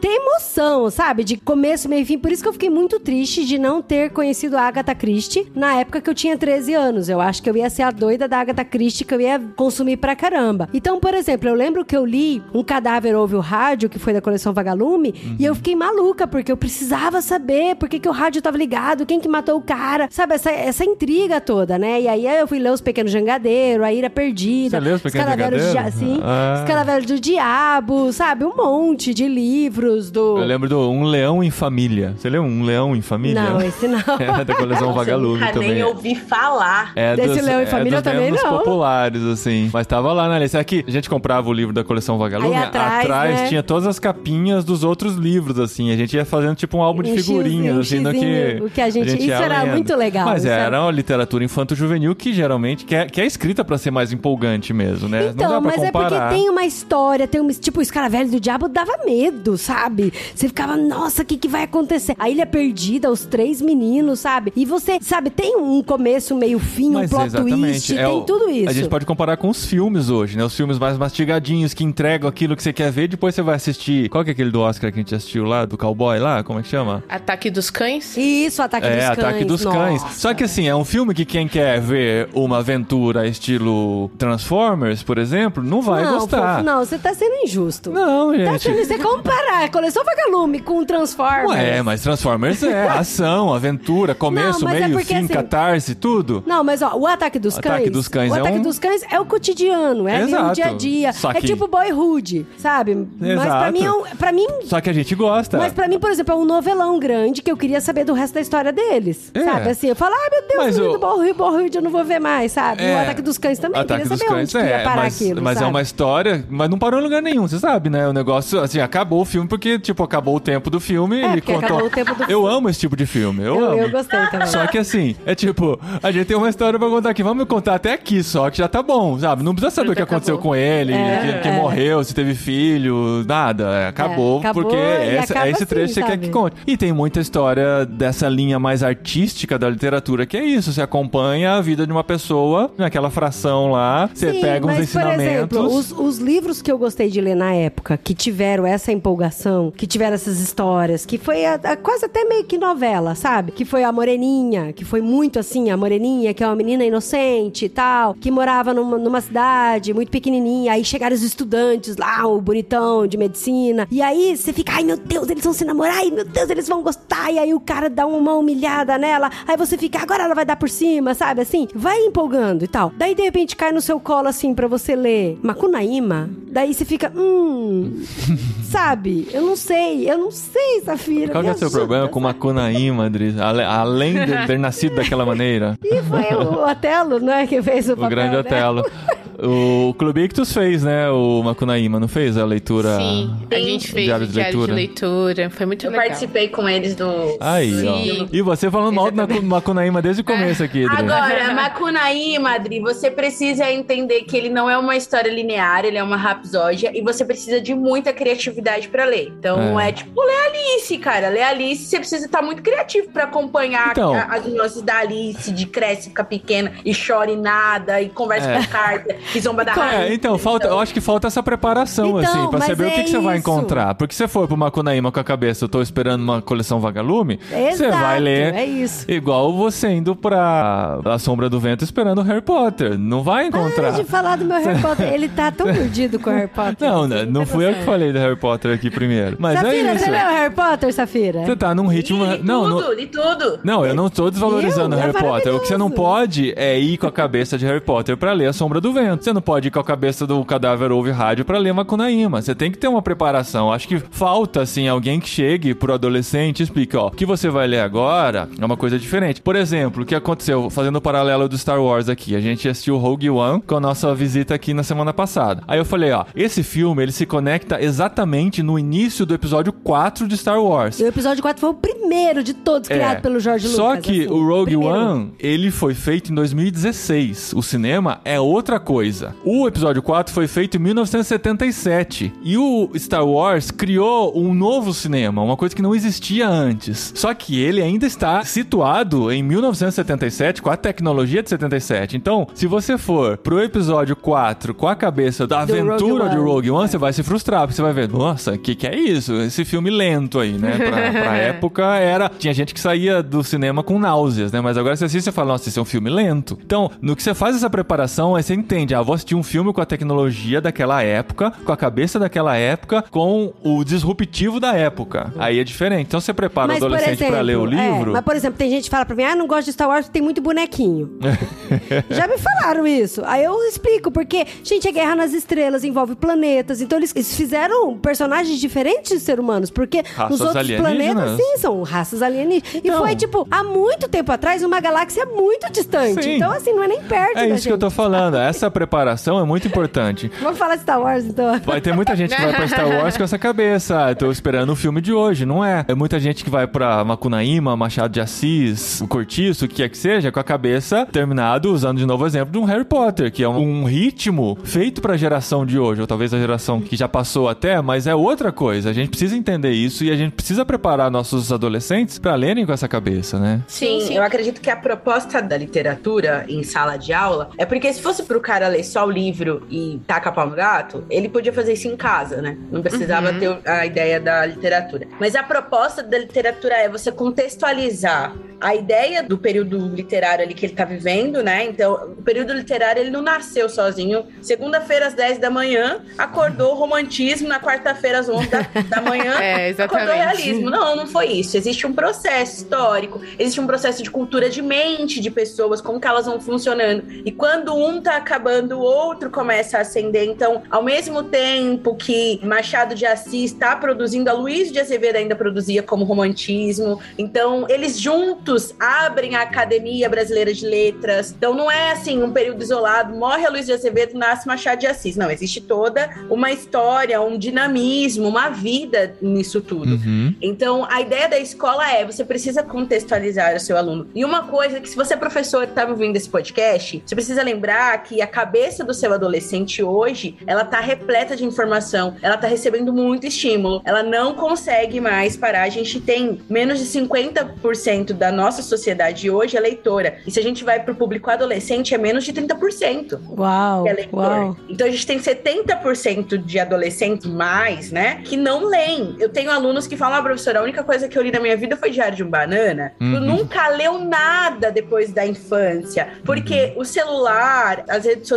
ter emoção, sabe? De começo, meio e fim. Por isso que eu fiquei muito triste de não ter conhecido a Agatha Christie na época que eu tinha 13 anos. Eu acho que eu ia ser a doida da Agatha Christie, que eu ia consumir pra caramba. Então, por exemplo, eu lembro que eu li Um Cadáver Ouve o Rádio, que foi da coleção Vagalume, e eu fiquei maluca, porque eu precisava saber por que, que o rádio tava ligado, quem que matou o cara, sabe? Essa, essa intriga toda, né? E aí eu fui ler Os Pequenos Jangadeiros, A Ira Perdida, Você leu Os Pequenos Dia- Jangadeiros? sim, Ah. Os Calaveras do Diabo, sabe? Um monte de livros do... Eu lembro do Um Leão em Família. Você leu Um Leão em Família? Não, esse não. É da coleção Vagalume nunca também. nem ouvi falar. É Desse Leão em Família é eu também dos não. populares, assim. Mas tava lá na lista. Aqui, a gente comprava o livro da coleção Vagalume. Aí atrás, né? tinha todas as capinhas dos outros livros, assim. A gente ia fazendo tipo um álbum de Um figurinhas, xizinho, assim, no que... xizinho, o que a gente- isso era lendo. muito legal, Mas isso era uma literatura infanto-juvenil que geralmente que é, que é escrita pra ser mais empolgante mesmo, né? Então, mas é comparar. porque tem uma história, tem um. Tipo, o Escaravelho do Diabo dava medo, sabe? Você ficava, nossa, o que, que vai acontecer? A Ilha Perdida, os três meninos, sabe? E você, sabe, tem um começo, meio fim, um Mas plot exatamente. twist, é tem o- tudo isso. A gente pode comparar com os filmes hoje, né? Os filmes mais mastigadinhos que entregam aquilo que você quer ver, depois você vai assistir. Qual que é aquele do Oscar que a gente assistiu lá, do cowboy lá? Como é que chama? Ataque dos Cães? Isso, Ataque É, dos Cães. Ataque dos Cães. nossa. Só que assim, é um filme que quem quer ver uma aventura estilo Transformers, por exemplo, não vai não, gostar. fofo, não, você tá sendo injusto. Não, Tá gente. sendo, você comparar a coleção Vagalume com o Transformers. Ué, mas Transformers é ação, aventura, começo, Não, é meio, porque, fim, assim, catarse, tudo. Não, mas ó, o Ataque dos Ataque Cães. dos Cães o é Ataque um- dos Cães é o cotidiano, é ali o Exato. dia a dia. É que- tipo boyhood, sabe? Mas pra Exato. mim, é um, pra mim Só que a gente gosta. Mas pra mim, por exemplo, é um apelão grande que eu queria saber do resto da história deles. É. Sabe assim? Eu falo, ai meu Deus, Mas o o- Borro Borro eu não vou ver mais, sabe? É. O Ataque dos Cães também. Ataque queria dos saber Cães, é, parar mas, aquilo. mas é sabe? uma história, mas não parou em lugar nenhum, você sabe, né? O negócio, assim, acabou o filme porque, tipo, acabou o tempo do filme, É, ele contou. acabou o tempo do Eu filme. amo esse tipo de filme, eu, Eu, amo. eu gostei também. Só que assim, é tipo, a gente tem uma história pra contar aqui. Vamos contar até aqui só, que já tá bom, sabe? Não precisa saber o que Acabou. aconteceu com ele, É, que, que é. morreu, se teve filho, nada. É, acabou, acabou porque essa- é esse trecho assim, que você quer que conte. E tem muita história dessa linha mais artística da literatura, que é isso. Você acompanha a vida de uma pessoa naquela fração lá, você Sim, pega uns mas, ensinamentos. Por exemplo, os, os livros que eu gostei de ler na época, que tiveram essa empolgação, que tiveram essas histórias, que foi a- a- quase até meio que novela, sabe? Que foi a Moreninha, que foi muito assim, a Moreninha, que é uma menina inocente e tal, que morava numa, numa cidade muito pequenininha, aí chegaram os estudantes lá, o bonitão de medicina, e aí você fica, ai meu Deus, eles vão se namorar, ai meu Deus, eles vão gostar, e aí o cara dá uma humilhada nela, aí você fica, agora ela vai dar por cima, sabe? Assim, vai empolgando e tal. Daí de repente cai no seu colo assim pra você ler Macunaíma, daí você fica, hum, sabe? Eu não sei, eu não sei, Safira. Qual que é o seu problema com Macunaíma, Adri? Ale- Além de ter nascido daquela maneira. E foi o Otelo, né, que fez o, O papel, grande né? Otelo. O Clube Ictus fez, né? O Macunaíma, não fez a leitura? Sim, a Tem gente fez diário o de diário de leitura. leitura. Foi muito Eu legal. participei com eles do. Aí, Sim. ó. E você falando mal do. Macunaíma desde o começo aqui, Adri. Agora, Macunaí, Madri, você precisa entender que ele não é uma história linear, ele é uma rapsódia e você precisa de muita criatividade pra ler. Então É. é, tipo ler Alice, cara. Ler Alice, você precisa estar muito criativo pra acompanhar Então. a- as nuances da Alice, de cresce, fica pequena e chora e nada, e conversa É. com a carta, e zomba da É, rainha. então, falta, eu acho que falta essa preparação, Então, assim, pra saber o que, é que você vai encontrar. Porque se você for pro Macunaíma com a cabeça, eu tô esperando uma coleção vagalume, você Exato, vai ler é isso. igual você indo pra A Sombra do Vento esperando o Harry Potter. Não vai encontrar. Para de falar do meu Harry Potter. Ele tá tão mordido com o Harry Potter. Não, Você não, não fui eu que falei do Harry Potter aqui primeiro. Mas Safira, é isso. você leu Harry Potter, Safira? Você tá num ritmo. Li Não, tudo, não. li tudo. Não, eu não tô desvalorizando é Harry Potter. O que você não pode é ir com a cabeça de Harry Potter pra ler A Sombra do Vento. Você não pode ir com a cabeça do Cadáver Ouve Rádio pra ler Macunaíma. Você tem que ter uma preparação. Acho que falta, assim, alguém que chegue pro adolescente e explique, ó, o que você vai ler agora é uma coisa diferente. Por exemplo, o que aconteceu, fazendo o paralelo do Star Wars aqui, a gente assistiu Rogue One com a nossa visita aqui na semana passada. Aí eu falei, ó, esse filme, ele se conecta exatamente no início do episódio 4 de Star Wars. E o episódio 4 foi o primeiro de todos criado pelo George Lucas. É. Só que assim, o Rogue primeiro. One, ele foi feito em 2016. O cinema é outra coisa. O episódio 4 foi feito em 1977. E o Star Wars criou um novo cinema, uma coisa que não existia antes. Só que ele ainda está situado em 1977 com a tecnologia de 77. Então, se você for pro episódio 4 com a cabeça da Do aventura Rogue de. Rogue One, você vai se frustrar, porque você vai ver, nossa, o que, que é isso? Esse filme lento aí, né? Pra, pra época era. Tinha gente que saía do cinema com náuseas, né? Mas agora você assiste e fala, nossa, esse é um filme lento. Então, no que você faz essa preparação, aí você entende, ah, vou assistir um filme com a tecnologia daquela época, com a cabeça daquela época, com o disruptivo da época. Aí é diferente. Então você prepara o por adolescente pra ler o é, livro. mas, por exemplo, tem gente que fala pra mim, ah, não gosto de Star Wars tem muito bonequinho. Já me falaram isso. Aí eu explico, porque, gente, a Guerra nas Estrelas envolve planetas, então eles, fizeram personagens diferentes de ser humanos, porque Raças nos outros planetas, sim, são raças alienígenas. E Então. foi, tipo, há muito tempo atrás, uma galáxia muito distante. Sim. Então, assim, não é nem perto É isso que eu tô gente. falando. Essa preparação é muito importante. Vamos falar de Star Wars, então. Vai ter muita gente que vai pra Star Wars com essa cabeça. Ah, tô esperando o filme de hoje, não é? É muita gente que vai pra Macunaíma, Machado de Assis, o Cortiço, o que quer que seja, com a cabeça terminado, usando de novo o exemplo de um Harry Potter, que é um, um ritmo feito pra geração de hoje, ou talvez a geração que já passou até, mas é outra coisa. A gente precisa entender isso e a gente precisa preparar nossos adolescentes pra lerem com essa cabeça, né? Sim, eu acredito que a proposta da literatura em sala de aula é porque se fosse pro cara ler só o livro e tacar pau no gato, ele podia fazer isso em casa, né? Não precisava Uhum. ter a ideia da literatura. Mas a proposta da literatura é você contextualizar a ideia do período literário ali que ele tá vivendo, né? Então, o período literário ele não nasceu sozinho. Segunda-feira às 10 da manhã, acordou romantismo, na quarta-feira às 11 da, da manhã, É, acordou realismo. Não, não foi isso. Existe um processo histórico, existe um processo de cultura de mente de pessoas, como que elas vão funcionando. E quando um tá acabando quando o outro começa a ascender. Então, ao mesmo tempo que Machado de Assis está produzindo, a Luiz de Azevedo ainda produzia como romantismo. Então, eles juntos abrem a Academia Brasileira de Letras. Então, não é assim um período isolado, morre a Luiz de Azevedo, nasce Machado de Assis. Não, existe toda uma história, um dinamismo, uma vida nisso tudo. Uhum. Então, a ideia da escola é você precisa contextualizar o seu aluno. E uma coisa que, se você é professor e está ouvindo esse podcast, você precisa lembrar que a cabeça do seu adolescente hoje, ela tá repleta de informação, ela tá recebendo muito estímulo, ela não consegue mais parar. A gente tem menos de 50% da nossa sociedade hoje é leitora. E se a gente vai pro público adolescente, é menos de 30% Uau, que é leitor. uau. Então a gente tem 70% de adolescentes mais, né, que não leem. Eu tenho alunos que falam, ah, professora, a única coisa que eu li na minha vida foi Diário de um Banana. Tu Uhum. nunca leu nada depois da infância. Porque Uhum. o celular, as redes sociais,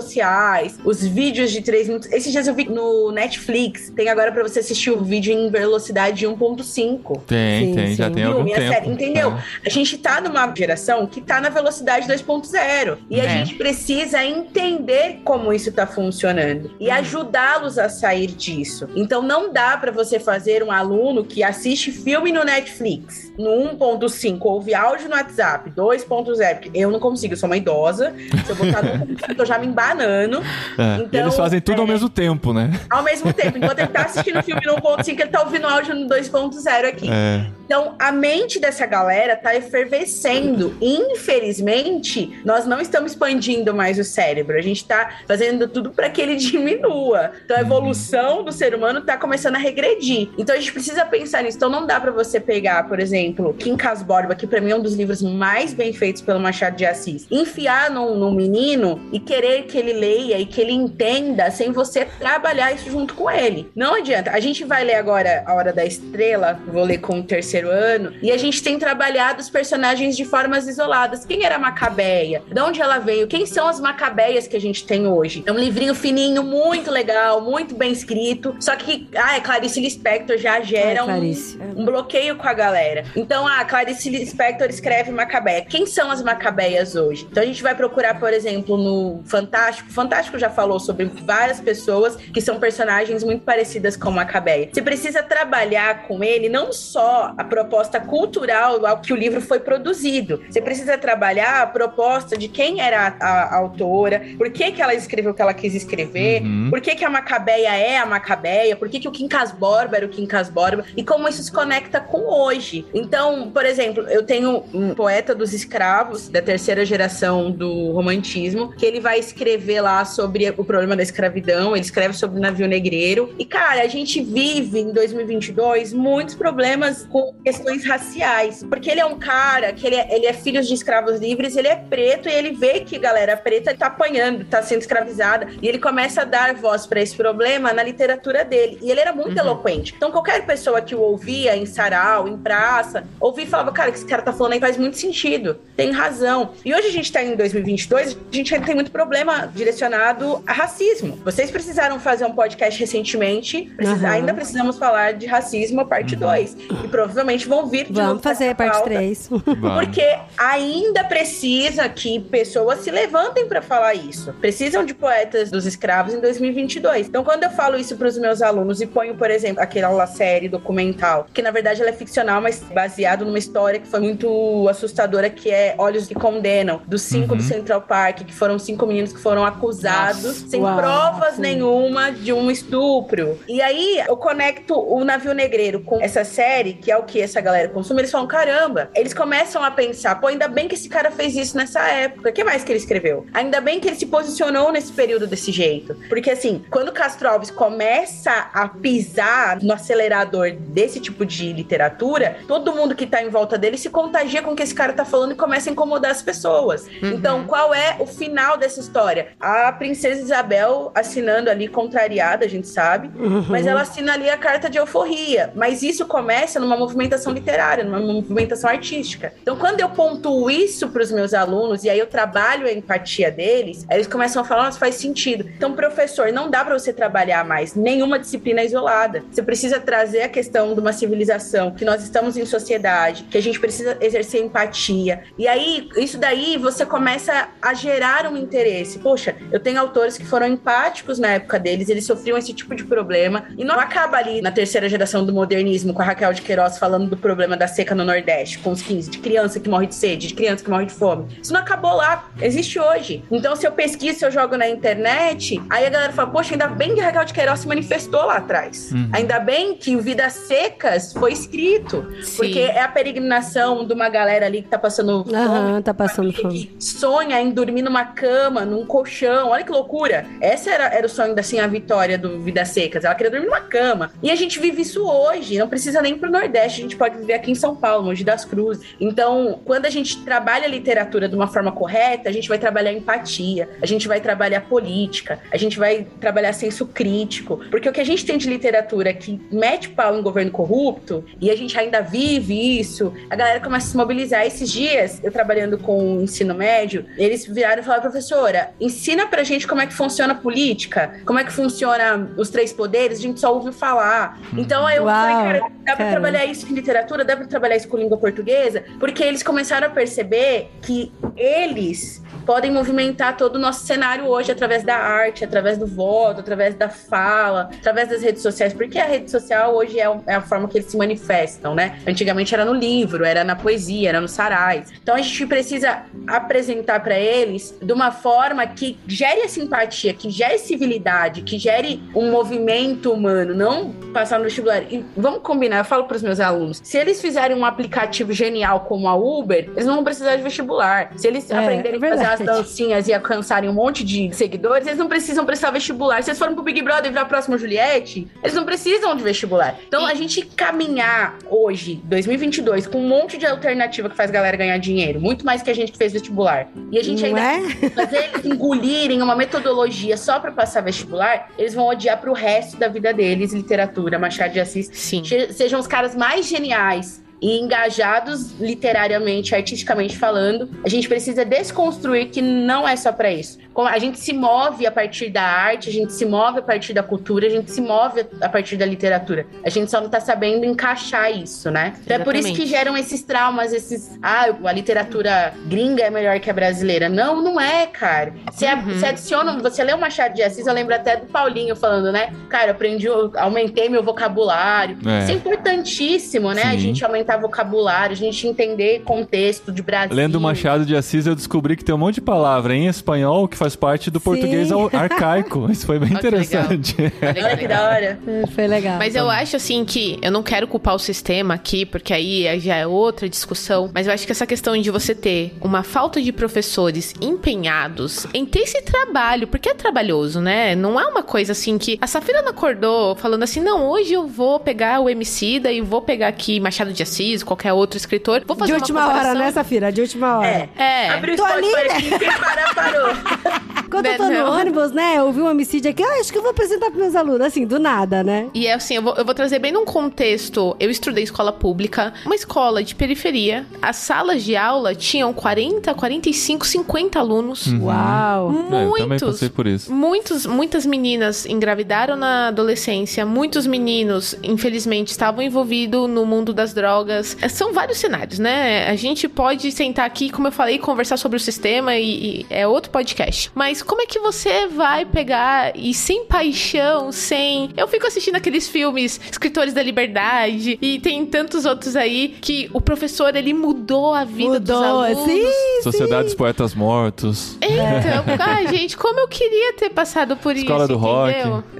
os vídeos de 3 minutos. Esses dias eu vi no Netflix, tem agora pra você assistir o vídeo em velocidade 1.5. Tem, Sim, tem, já sim. tem algum Filme, é tempo. sério, entendeu? É. A gente tá numa geração que tá na velocidade 2.0. E a É. gente precisa entender como isso tá funcionando e ajudá-los a sair disso. Então não dá pra você fazer um aluno que assiste filme no Netflix no 1.5, ouve áudio no WhatsApp 2.0, porque eu não consigo, eu sou uma idosa. Se eu botar no 1.5, eu tô já me embanando. É, Então, eles fazem tudo ao é. mesmo tempo, né? Ao mesmo tempo, enquanto ele tá assistindo o filme no 1.5, ele tá ouvindo áudio no 2.0 aqui. É. Então, a mente dessa galera tá efervescendo. Infelizmente, nós não estamos expandindo mais o cérebro. A gente tá fazendo tudo para que ele diminua. Então, a evolução do ser humano tá começando a regredir. Então, a gente precisa pensar nisso. Então, não dá para você pegar, por exemplo, Quincas Borba, que para mim é um dos livros mais bem feitos pelo Machado de Assis, enfiar num, num menino e querer que ele leia e que ele entenda sem você trabalhar isso junto com ele. Não adianta. A gente vai ler agora A Hora da Estrela, vou ler com o terceiro ano, e a gente tem trabalhado os personagens de formas isoladas. Quem era a Macabeia? De onde ela veio? Quem são as Macabeias que a gente tem hoje? É um livrinho fininho, muito legal, muito bem escrito. Só que, ah, é Clarice Lispector já gera Ai, um, Clarice. um bloqueio com a galera. Então, a Clarice Lispector escreve Macabeia. Quem são as Macabeias hoje? Então, a gente vai procurar, por exemplo, no Fantástico. Fantástico já falou sobre várias pessoas que são personagens muito parecidas com Macabeia. Você precisa trabalhar com ele não só a proposta cultural ao que o livro foi produzido. Você precisa trabalhar a proposta de quem era a, a autora, por que, que ela escreveu o que ela quis escrever, Uhum. por que, que a Macabeia é a Macabeia, por que, que o Quincas Borba era o Quincas Borba, e como isso se conecta com hoje. Então, por exemplo, eu tenho um poeta dos escravos, da terceira geração do romantismo, que ele vai escrever lá sobre o problema da escravidão, ele escreve sobre o navio negreiro. E, cara, a gente vive em 2022 muitos problemas com questões raciais, porque ele é um cara que ele é, ele é filho de escravos livres, ele é preto e ele vê que galera preta tá apanhando, tá sendo escravizada, e ele começa a dar voz para esse problema na literatura dele. E ele era muito eloquente. Então, qualquer pessoa que o ouvia em sarau, em praça, ouvia e falava, cara, o que esse cara tá falando aí faz muito sentido, tem razão. E hoje a gente tá em 2022, a gente ainda tem muito problema direcionado a racismo. Vocês precisaram fazer um podcast recentemente, precisa- Aham. ainda precisamos falar de racismo, a parte 2. E provavelmente vão vir de novo Vamos fazer parte pauta. 3. Vamos. Porque ainda precisa que pessoas se levantem para falar isso. Precisam de poetas dos escravos em 2022. Então, quando eu falo isso para os meus alunos e ponho, por exemplo, aquela série documental, que na verdade ela é ficcional, mas baseado numa história que foi muito assustadora, que é Olhos que Condenam, dos cinco Uhum. do Central Park, que foram cinco meninos que foram acusados Nossa. sem Uau, provas sim. nenhuma de um estupro. E aí eu conecto o navio negreiro com essa série, que é o que essa galera consome, eles falam: caramba, eles começam a pensar, pô, ainda bem que esse cara fez isso nessa época. O que mais que ele escreveu? Ainda bem que ele se posicionou nesse período desse jeito. Porque assim, quando Castro Alves começa a pisar no acelerador desse tipo de literatura, todo mundo que tá em volta dele se contagia com o que esse cara tá falando e começa a incomodar as pessoas. Então, qual é o final dessa história? A princesa Isabel assinando ali contrariada, a gente sabe, mas ela assina ali a carta de euforia. Mas isso começa numa movimentação literária, numa movimentação artística. Então, quando eu pontuo isso para os meus alunos e aí eu trabalho a empatia deles, eles começam a falar, nossa, faz sentido. Então, professor, não dá para você trabalhar mais nenhuma disciplina isolada. Você precisa trazer a questão de uma civilização, que nós estamos em sociedade, que a gente precisa exercer empatia. E aí, isso daí você começa a gerar um interesse. Poxa, eu tenho autores que foram empáticos na época deles, eles sofriam esse tipo de problema. E não acaba ali na terceira geração do modernismo, com a Raquel de Queiroz falando do problema da seca no Nordeste, com os 15, de criança que morre de sede, de criança que morre de fome. Isso não acabou lá, existe hoje. Então, se eu pesquiso, se eu jogo na internet, aí a galera fala, poxa, ainda bem que a Raquel de Queiroz se manifestou lá atrás. Uhum. Ainda bem que o Vidas Secas foi escrito. Sim. Porque é a peregrinação de uma galera ali que tá passando fome. Aham, tá passando que fome. sonha em dormir numa cama, num colchão. Olha que loucura. Essa era, era o sonho da assim, a Vitória do Vidas Secas. Ela queria dormir numa cama. E a gente vive isso hoje. Não precisa nem pro Nordeste. A gente pode viver aqui em São Paulo, Mogi das Cruzes. Então, quando a gente trabalha a literatura de uma forma correta, a gente vai trabalhar empatia, a gente vai trabalhar política, a gente vai trabalhar senso crítico. Porque o que a gente tem de literatura que mete pau em governo corrupto, e a gente ainda vive isso, a galera começa a se mobilizar. Esses dias, eu trabalhando com o ensino médio, eles viraram e falaram, professora, ensina pra gente como é que funciona a política, como é que funciona os três poderes, a gente só ouve falar. Então aí eu Uau, falei, cara, dá pra cara. trabalhar isso em literatura, pra trabalhar isso com língua portuguesa, porque eles começaram a perceber que eles podem movimentar todo o nosso cenário hoje através da arte, através do voto, através da fala, através das redes sociais, porque a rede social hoje é, é a forma que eles se manifestam, né? Antigamente era no livro, era na poesia, era no sarais. Então a gente precisa apresentar para eles de uma forma que gere a simpatia, que gere civilidade, que gere um movimento humano, não passar no vestibular. E vamos combinar, eu falo para os meus alunos, se eles fizerem um aplicativo genial como a Uber, eles não vão precisar de vestibular. Se eles É, aprenderem a fazer as dancinhas e alcançarem um monte de seguidores, eles não precisam prestar vestibular. Se eles forem pro Big Brother e virar a próxima Juliette, eles não precisam de vestibular. Então, a gente caminhar hoje, 2022, com um monte de alternativa que faz galera ganhar dinheiro, muito mais que a gente que fez vestibular. E a gente Não ainda é? fazer eles engolirem uma metodologia só pra passar vestibular, eles vão odiar pro resto da vida deles literatura, Machado de Assis. Sim. Se- Sejam os caras mais geniais e engajados literariamente, artisticamente falando, a gente precisa desconstruir que não é só pra isso. A gente se move a partir da arte, a gente se move a partir da cultura, a gente se move a partir da literatura. A gente só não tá sabendo encaixar isso, né? Então é por isso que geram esses traumas, esses. Ah, a literatura gringa é melhor que a brasileira. Não, não é, cara. Você, a- Uhum. você adiciona. Você lê o Machado de Assis, eu lembro até do Paulinho falando, né? Cara, eu aprendi, aumentei meu vocabulário. É. Isso é importantíssimo, né? A Sim. gente aumentar vocabulário, a gente entender contexto de Brasil. Lendo Machado de Assis, eu descobri que tem um monte de palavra em espanhol que faz parte do Sim. português ar- arcaico. Isso foi bem Olha que legal. interessante. Olha que da hora. É, Foi legal. Mas eu acho assim que eu não quero culpar o sistema aqui, porque aí já é outra discussão. Mas eu acho que essa questão de você ter uma falta de professores empenhados em ter esse trabalho, porque é trabalhoso, né? Não é uma coisa assim que a Safira não acordou falando assim, não, hoje eu vou pegar o Emicida e vou pegar aqui Machado de Assis, qualquer outro escritor, vou fazer de uma última hora, né, Safira? De última hora. É. É. Abre o Tô ali, né? aqui, quem parar, parou. Quando eu tô Né, no não. ônibus, né, eu ouvi um homicídio aqui, ah, acho que eu vou apresentar pros meus alunos, assim, do nada, né? E é assim, eu vou, eu vou trazer bem num contexto. Eu estudei escola pública, uma escola de periferia. As salas de aula tinham 40, 45, 50 alunos. Uau. É, eu também Muitos. passei por isso. Muitos, muitas meninas engravidaram na adolescência, muitos meninos, infelizmente, estavam envolvidos no mundo das drogas. É, São vários cenários, né? A gente pode sentar aqui, como eu falei, conversar sobre o sistema e, e é outro podcast. Mas como é que você vai pegar e sem paixão, sem. Eu fico assistindo aqueles filmes Escritores da Liberdade e tem tantos outros aí que o professor ele mudou a vida dos Mudou, alunos. sim, Sociedade dos Poetas Mortos. Então, ai, gente, como eu queria ter passado por Escola isso. do rock. entendeu?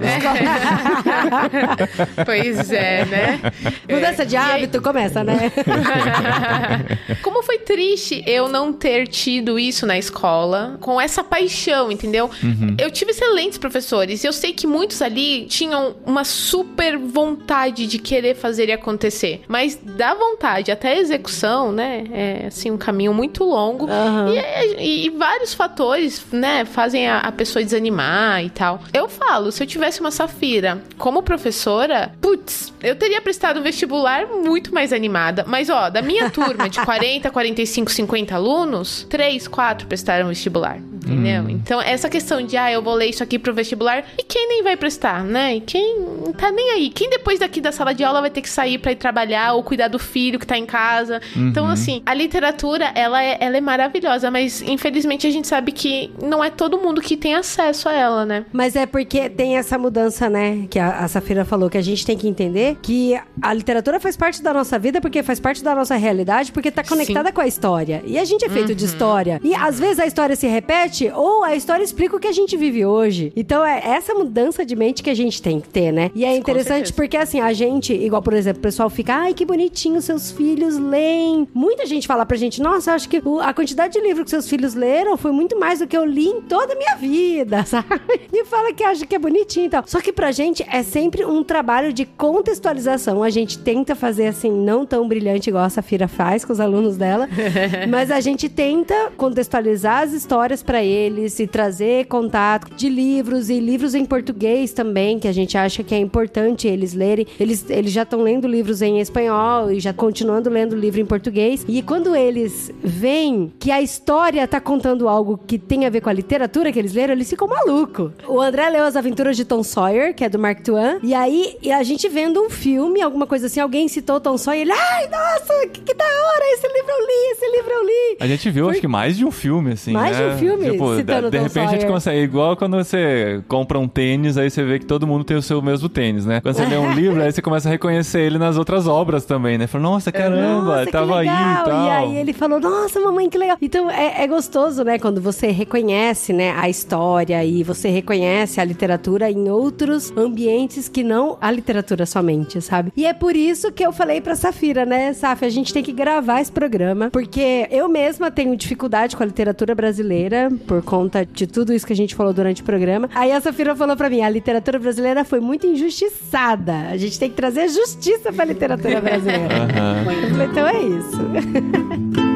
É. pois é, né? Mudança de É, hábito, começa, né? Como foi triste eu não ter tido isso na escola, com essa paixão, entendeu? Eu tive excelentes professores eu sei que muitos ali tinham uma super vontade de querer fazer e acontecer. Mas da vontade até a execução, né? É assim, um caminho muito longo. Aham. E, e- e vários fatores fatores, né, fazem a, a pessoa desanimar e tal. Eu falo, se eu tivesse uma Safira como professora, putz, eu teria prestado vestibular muito mais animada. Mas, ó, da minha turma de 40, 45, 50 alunos, 3, 4 prestaram vestibular. Entendeu? Então, essa questão de, ah, eu vou ler isso aqui pro vestibular, e quem nem vai prestar, né? E quem tá nem aí? Quem depois daqui da sala de aula vai ter que sair pra ir trabalhar ou cuidar do filho que tá em casa? Então, assim, a literatura, ela é, ela é maravilhosa, mas infelizmente a gente sabe que não é todo mundo que tem acesso a ela, né? Mas é porque tem essa mudança, né? Que a, a Safira falou, que a gente tem que entender que a literatura faz parte da nossa vida, porque faz parte da nossa realidade, porque tá conectada com a história. E a gente é feito de história. E às vezes a história se repete, ou a história explica o que a gente vive hoje. Então é essa mudança de mente que a gente tem que ter, né? E é interessante porque assim, a gente, igual por exemplo, o pessoal fica, ai que bonitinho, seus filhos leem. Muita gente fala pra gente, nossa, acho que a quantidade de livro que seus filhos leram foi muito mais do que eu li em toda a minha vida, sabe? E fala que acha que é bonitinho e tal. Só que pra gente é sempre um trabalho de contextualização. A gente tenta fazer assim, não tão brilhante igual a Safira faz com os alunos dela, mas a gente tenta contextualizar as histórias pra eles e trazer contato de livros e livros em português também, que a gente acha que é importante eles lerem. Eles, eles já estão lendo livros em espanhol e já continuando lendo livro em português. E quando eles veem que a história tá contando algo que tem a ver com a literatura que eles leram, eles ficam malucos. O André leu As Aventuras de Tom Sawyer, que é do Mark Twain, e aí a gente vendo um filme, alguma coisa assim, alguém citou Tom Sawyer, ele, ai, nossa, que, que da hora, esse livro eu li, esse livro eu li. A gente viu, acho que mais de um filme, assim. Mais de né? um filme Tipo, de, de repente a gente Sawyer. consegue. É igual quando você compra um tênis, aí você vê que todo mundo tem o seu mesmo tênis, né? Quando você lê um livro, aí você começa a reconhecer ele nas outras obras também, né? Fala, nossa, caramba, Nossa, tava aí e tal. aí ele falou, nossa, mamãe, que legal. Então é, é gostoso, né? Quando você reconhece, né, a história e você reconhece a literatura em outros ambientes que não a literatura somente, sabe? E é por isso que eu falei pra Safira, né, Saf, a gente tem que gravar esse programa, porque eu mesma tenho dificuldade com a literatura brasileira por conta de tudo isso que a gente falou durante o programa. Aí a Safira falou pra mim, a literatura brasileira foi muito injustiçada. A gente tem que trazer justiça pra literatura brasileira. Falei, então é isso.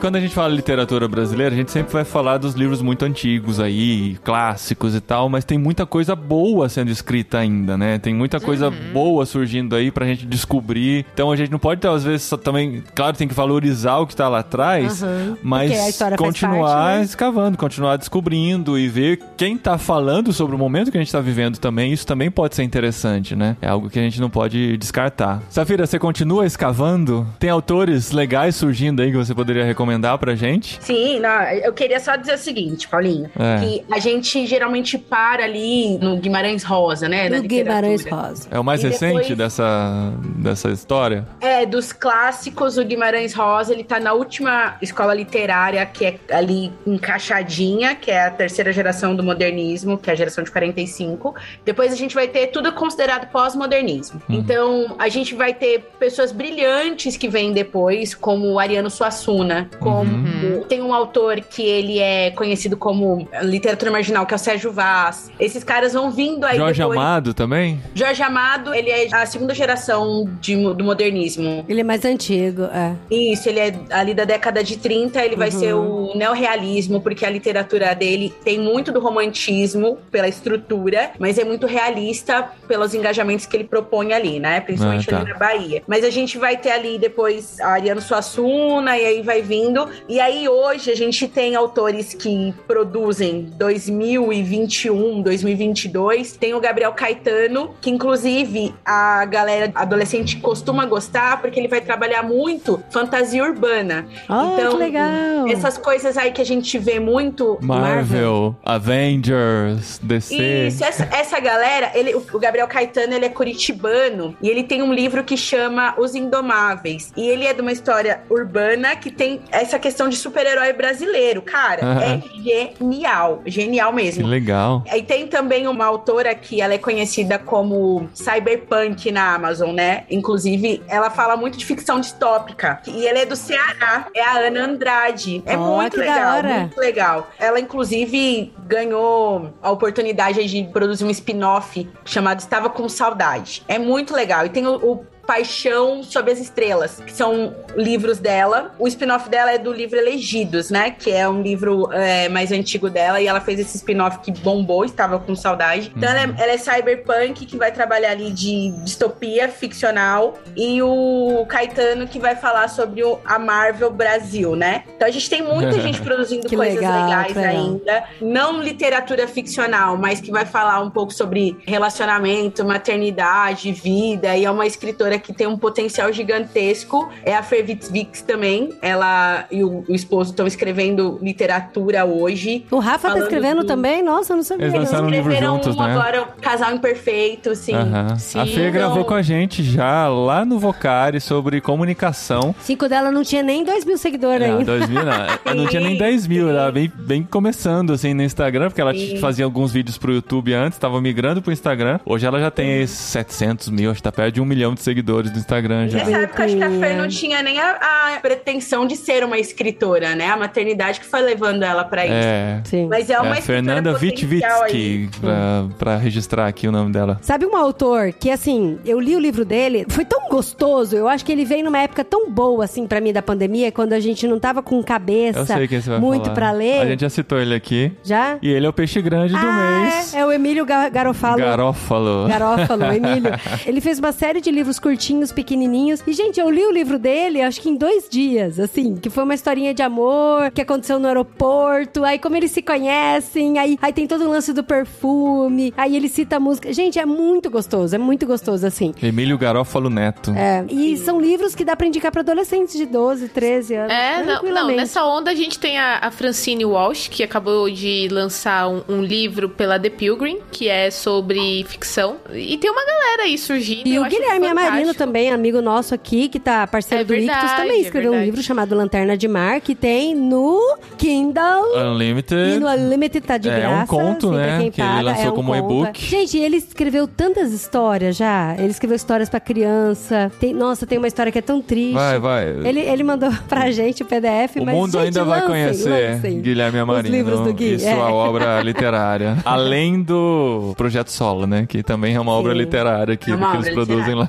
quando a gente fala literatura brasileira, a gente sempre vai falar dos livros muito antigos aí, clássicos e tal, mas tem muita coisa boa sendo escrita ainda, né? Tem muita coisa Uhum. boa surgindo aí pra gente descobrir. Então a gente não pode, às vezes, também, claro, tem que valorizar o que tá lá atrás, Aham. mas continuar parte, né? escavando, continuar descobrindo e ver quem tá falando sobre o momento que a gente tá vivendo também. Isso também pode ser interessante, né? É algo que a gente não pode descartar. Safira, você continua escavando? Tem autores legais surgindo aí que você poderia recomendar pra gente? Sim, não, eu queria só dizer o seguinte, Paulinho, É. que a gente geralmente para ali no Guimarães Rosa, né? No Guimarães. Rosa. É o mais E recente depois- dessa, dessa história? É, dos clássicos, o Guimarães Rosa, ele tá na última escola literária, que é ali encaixadinha, que é a terceira geração do modernismo, que é a geração de 45. Depois a gente vai ter tudo considerado pós-modernismo. Então, a gente vai ter pessoas brilhantes que vêm depois, como o Ariano Suassuna, como tem um autor que ele é conhecido como literatura marginal, que é o Sérgio Vaz. Esses caras vão vindo aí Jorge depois. Amado também? Jorge Amado, ele é a segunda geração de- do modernismo. Ele é mais antigo, é. Isso, ele é ali da década de 30, ele vai ser o neorrealismo, porque a literatura dele tem muito do romantismo pela estrutura, mas é muito realista pelos engajamentos que ele propõe ali, né? Principalmente Ah, tá. ali na Bahia. Mas a gente vai ter ali depois a Ariano Suassuna, e aí vai vindo. E aí hoje a gente tem autores que produzem 2021, 2022. Tem o Gabriel Caetano, que inclusive a galera adolescente costuma gostar, porque ele vai trabalhar muito fantasia urbana. Ah, então, que legal. essas coisas aí que a gente vê muito. Marvel, Avengers, DC. Isso, essa, essa galera, ele, o Gabriel Caetano, ele é curitibano e ele tem um livro que chama Os Indomáveis. E ele é de uma história urbana que tem essa questão de super-herói brasileiro. Cara, é genial. Genial Que mesmo. legal. E tem também uma autora que ela é conhecida como cyberpunk na Amazon, né? Inclusive, ela fala muito de ficção distópica. E ela é do Ceará, é a Ana Andrade. É Ó, muito que da legal, hora. muito legal. Ela, inclusive, ganhou a oportunidade de produzir um spin-off chamado Estava com Saudade. É muito legal. E tem o- o Paixão sob as Estrelas, que são livros dela. O spin-off dela é do livro Elegidos, né? Que é um livro é, mais antigo dela. E ela fez esse spin-off que bombou, estava com saudade. Então ela, é, ela é cyberpunk, que vai trabalhar ali de distopia ficcional. E o Caetano, que vai falar sobre o, a Marvel Brasil, né? Então a gente tem muita gente produzindo Que coisas legal, legais legal. ainda. Não literatura ficcional, mas que vai falar um pouco sobre relacionamento, maternidade, vida. E é uma escritora que tem um potencial gigantesco. É a Fervitz Vix também. Ela e o, o esposo estão escrevendo literatura hoje. O Rafa tá escrevendo do- também? Nossa, eu não sabia. Eles lançaram um livro Escreveram juntos, um né? agora, Casal Imperfeito, sim. Aham. Sim. A Fê Então- gravou com a gente já lá no Vocari sobre comunicação. Cinco dela não tinha nem 2 mil seguidores Não, ainda. 2000 não. não tinha nem 10 mil, ela bem, bem começando assim no Instagram, porque ela Sim. fazia alguns vídeos pro YouTube antes, tava migrando pro Instagram. Hoje ela já tem aí 700 mil, acho que tá perto de um milhão de seguidores no Instagram já. Nessa época, acho que a Fer Bonitinha. não tinha nem a, a pretensão de ser uma escritora, né? A maternidade que foi levando ela pra isso. É. Sim. Mas é uma É, escritora Fernanda. Witvitsky, pra, pra registrar aqui o nome dela. Sabe um autor que, assim, eu li o livro dele, foi tão gostoso, eu acho que ele veio numa época tão boa, assim, pra mim, da pandemia, quando a gente não tava com cabeça Eu sei quem você vai muito falar. pra ler. A gente já citou ele aqui. Já? E ele é o peixe grande do ah, mês. é, é o Emílio Ga- Garofalo. Garófalo. Garófalo, Emílio. Ele fez uma série de livros curtinhos, pequenininhos. E, gente, eu li o livro dele, acho que em dois dias, assim. Que foi uma historinha de amor, que aconteceu no aeroporto. Aí, como eles se conhecem. Aí, aí tem todo o lance do perfume. Aí ele cita a música. Gente, é muito gostoso. É muito gostoso, assim. Emílio Garófalo Neto. É, e são livros que dá pra indicar pra adolescentes de 12, 13 anos. É, não, não, nessa onda a gente tem a, a Francine Walsh, que acabou de lançar um, um livro pela The Pilgrim, que é sobre ficção. E tem uma galera aí surgindo. E eu o acho Guilherme Amarino fantástico. também, amigo nosso aqui, que tá parceiro É do Ictus, verdade, também é escreveu um verdade. livro chamado Lanterna de Mar, que tem no Kindle. Unlimited. E no Unlimited tá de É, graça. um conto, assim, né, que ele paga, lançou é um como e-book. Gente, ele escreveu tantas histórias já. Ele escreveu histórias pra criança. Tem, nossa, tem uma história que é tão triste. Vai, vai. Ele, ele mandou pra gente o PDF, O mas, mundo gente, ainda vai lancem, conhecer lancem Guilherme Os livros Amarino do Gui. e sua é. obra literária. Além do Projeto Solo, né? Que também é uma obra Sim. literária que, É uma que eles obra produzem lá.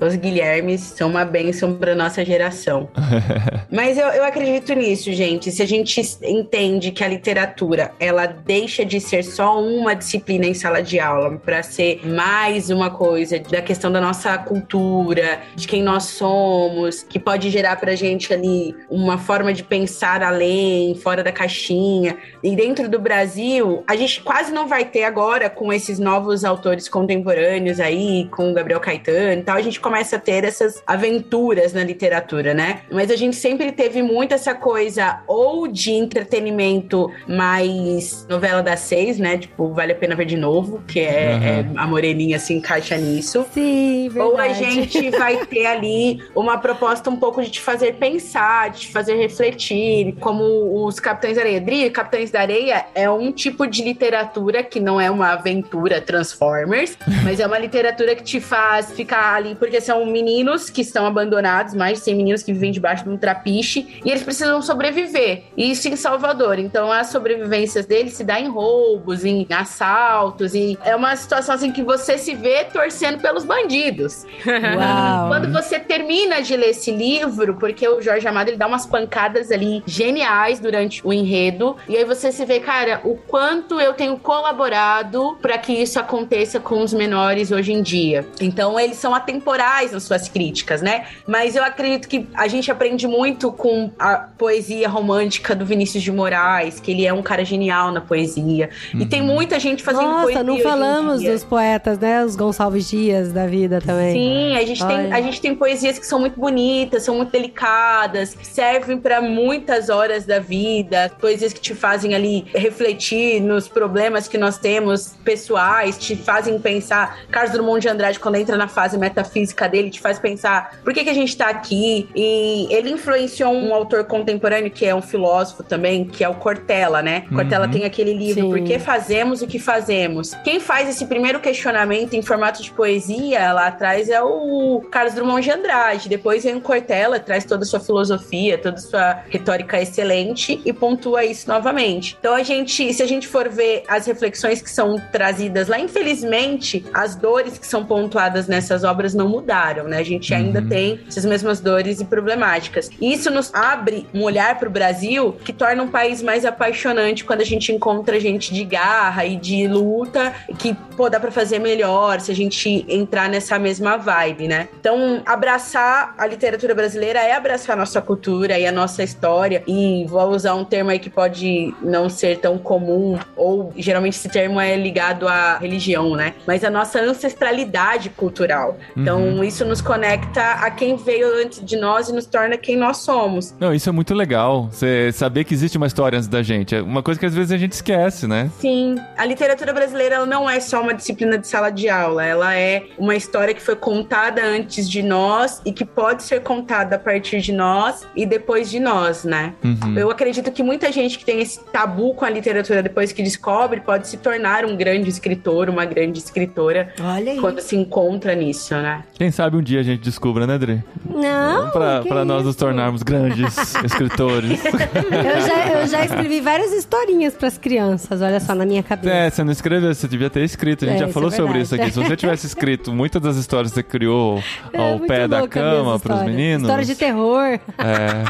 Os Guilhermes são uma bênção pra nossa geração. Mas eu, eu acredito nisso, gente. Se a gente entende que a literatura ela deixa de ser só uma disciplina em sala de aula para ser mais uma coisa da questão da nossa cultura, de quem nós somos, que pode gerar pra gente ali uma forma de pensar além, fora da caixinha. E dentro do Brasil, a gente quase não vai ter agora com esses novos autores contemporâneos aí, com o Gabriel Caetano e tal, a gente começa a ter essas aventuras na literatura, né? Mas a gente sempre teve muito essa coisa ou de entretenimento mais novela das seis, né? Tipo, vale a pena ver de novo, que é, Uhum. é- a Moreninha se encaixa nisso. Sim, verdade. Ou a gente vai ter ali uma proposta um pouco de te fazer pensar, de te fazer refletir, como os Capitães da Areia. Dri, Capitães da Areia é um tipo de literatura que não é uma aventura Transformers, mas é uma literatura que te faz ficar ali, porque são meninos que estão abandonados, mais de 100 meninos que vivem debaixo de um trapiche, e eles precisam sobreviver. E Isso em Salvador. Então as sobrevivências deles se dá em roubos, em assaltos, e é uma situação assim que você se vê torcendo pelos bandidos. Uau. Quando você termina de ler esse livro, porque o Jorge Amado ele dá umas pancadas ali geniais durante o enredo, e aí você se vê, cara, o quanto eu tenho colaborado para que isso aconteça com os menores hoje em dia. Então eles são atemporais nas suas críticas, né? Mas eu acredito que a gente aprende muito com a poesia romântica do Vinícius de Moraes, que ele é um cara genial na poesia. E tem muita gente fazendo poesia. Nossa, não hoje em falamos dia. dos poetas, né? Os Gonçalves Dias da vida também. Sim, a gente, tem, a gente tem poesias que são muito bonitas, são muito delicadas, servem para muitas horas da vida, poesias que te fazem ali refletir nos problemas que nós temos pessoais, te fazem pensar. Carlos Drummond de Andrade, quando entra na fase metafísica, física dele te faz pensar por que, que a gente tá aqui. E ele influenciou um autor contemporâneo que é um filósofo também, que é o Cortella, né? Cortella tem aquele livro Sim. Por que fazemos o que fazemos? Quem faz esse primeiro questionamento em formato de poesia lá atrás é o Carlos Drummond de Andrade. Depois vem o Cortella, traz toda a sua filosofia, toda a sua retórica excelente e pontua isso novamente. Então a gente, se a gente for ver as reflexões que são trazidas lá, infelizmente, as dores que são pontuadas nessas obras não mudaram, né? A gente ainda tem essas mesmas dores e problemáticas. E isso nos abre um olhar para o Brasil que torna um país mais apaixonante quando a gente encontra gente de garra e de luta, que pô, dá para fazer melhor se a gente entrar nessa mesma vibe, né? Então, abraçar a literatura brasileira é abraçar a nossa cultura e a nossa história. E vou usar um termo aí que pode não ser tão comum, ou geralmente esse termo é ligado à religião, né? Mas a nossa ancestralidade cultural. Então, isso nos conecta a quem veio antes de nós e nos torna quem nós somos. Não, isso é muito legal. Você saber que existe uma história antes da gente. É uma coisa que às vezes a gente esquece, né? Sim, a literatura brasileira ela não é só uma disciplina de sala de aula, ela é uma história que foi contada antes de nós e que pode ser contada a partir de nós e depois de nós, né? Uhum. Eu acredito que muita gente que tem esse tabu com a literatura depois que descobre pode se tornar um grande escritor, uma grande escritora Olha aí. quando se encontra nisso, né? Quem sabe um dia a gente descubra, né, Dre? Não, Pra, pra nós nos tornarmos grandes escritores. Eu já, eu já escrevi várias historinhas pras crianças, olha só, na minha cabeça. É, você não escreveu, você devia ter escrito. A gente É, já isso falou é sobre isso aqui. Se você tivesse escrito muitas das histórias que você criou É, ao pé da cama pros meninos. História de terror. É.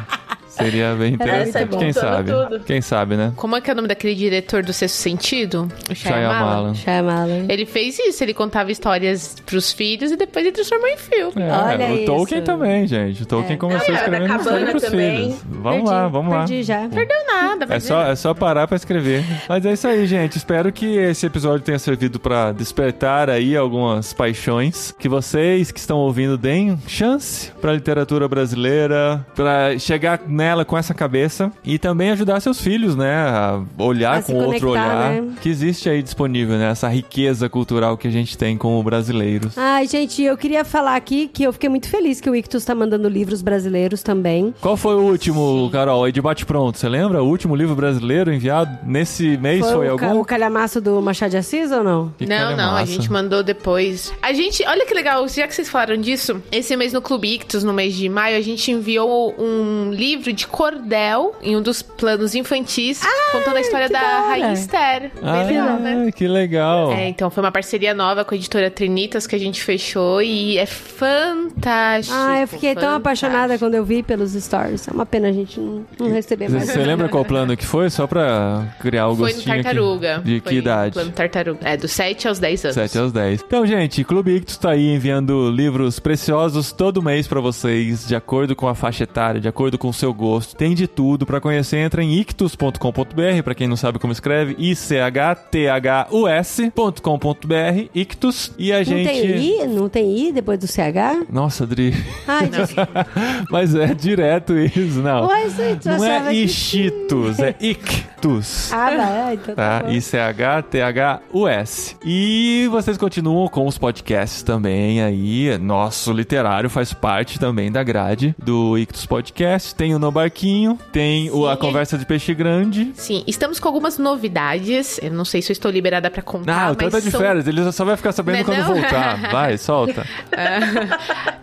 Seria bem interessante. bom. Quem sabe? tudo. Quem sabe, né? Como é que é o nome daquele diretor do Sexto Sentido? O Shyamalan. Shyamalan. Shyamalan. Ele fez isso, ele contava histórias pros filhos e depois ele transformou em filme. É, Olha o Tolkien isso. também, gente. O Tolkien É. começou Ah, escrevendo da história pros também. filhos. Vamos Perdi, lá, vamos lá. Perdi já. Perdeu nada, É vai só, é só parar pra escrever. Mas é isso aí, gente. Espero que esse episódio tenha servido pra despertar aí algumas paixões. Que vocês que estão ouvindo deem chance pra literatura brasileira, pra chegar nela com essa cabeça e também ajudar seus filhos, né, a olhar A com outro olhar né? que existe aí disponível, né, essa riqueza cultural que a gente tem como brasileiros. Ai, gente, eu queria falar aqui que eu fiquei muito feliz que o Ictus tá mandando livros brasileiros também. Qual foi o último, Carol, aí de bate pronto? Você lembra? O último livro brasileiro enviado nesse mês foi, o, ca- algum? o calhamaço do Machado de Assis ou não? Que não, cara não, a gente mandou depois. A gente, olha que legal, já que vocês falaram disso, esse mês no Clube Ictus, no mês de maio, a gente enviou um livro de cordel em um dos planos infantis, contando a história que da. Rainha Esther. Bem Ah, legal, né? que legal. É, então foi uma parceria nova com a editora Trinitas que a gente fechou e é fantástico. Ah, eu fiquei tão fantástico. apaixonada quando eu vi pelos stories. É uma pena a gente não, não receber mais. Você lembra qual plano que foi? Só pra criar o Foi no gostinho aqui. Tartaruga. De Foi que idade? Plano Tartaruga. É, dos 7 aos 10 anos. 7 aos 10. Então, gente, Clube Ictus tá aí enviando livros preciosos todo mês pra vocês, de acordo com a faixa etária, de acordo com o seu gosto. Tem de tudo. Pra conhecer, entra em ictus.com.br, pra quem não sabe como escreve, I-C-H-T-H-U-S.com.br, Ictus. E a Não gente... tem I? Não tem I depois do CH? Nossa, Adri. Ai. Mas é direto isso, não. Ué, gente, não é que Ichitus, é Ictus. Ah, vai, então tá, Tá? bom. I-C-H-T-H-U-S. E vocês continuam com os podcasts também aí. Nosso literário faz parte também da grade do Ictus Podcast. Tem o No Barquinho, tem o A Sim. Conversa de Peixe Grande. Sim, estamos com algumas novidades. Eu não sei se eu estou liberada pra contar, Ah, o mas Tata tá de são- férias, ele só vai ficar sabendo Não é quando não? voltar. Vai, solta.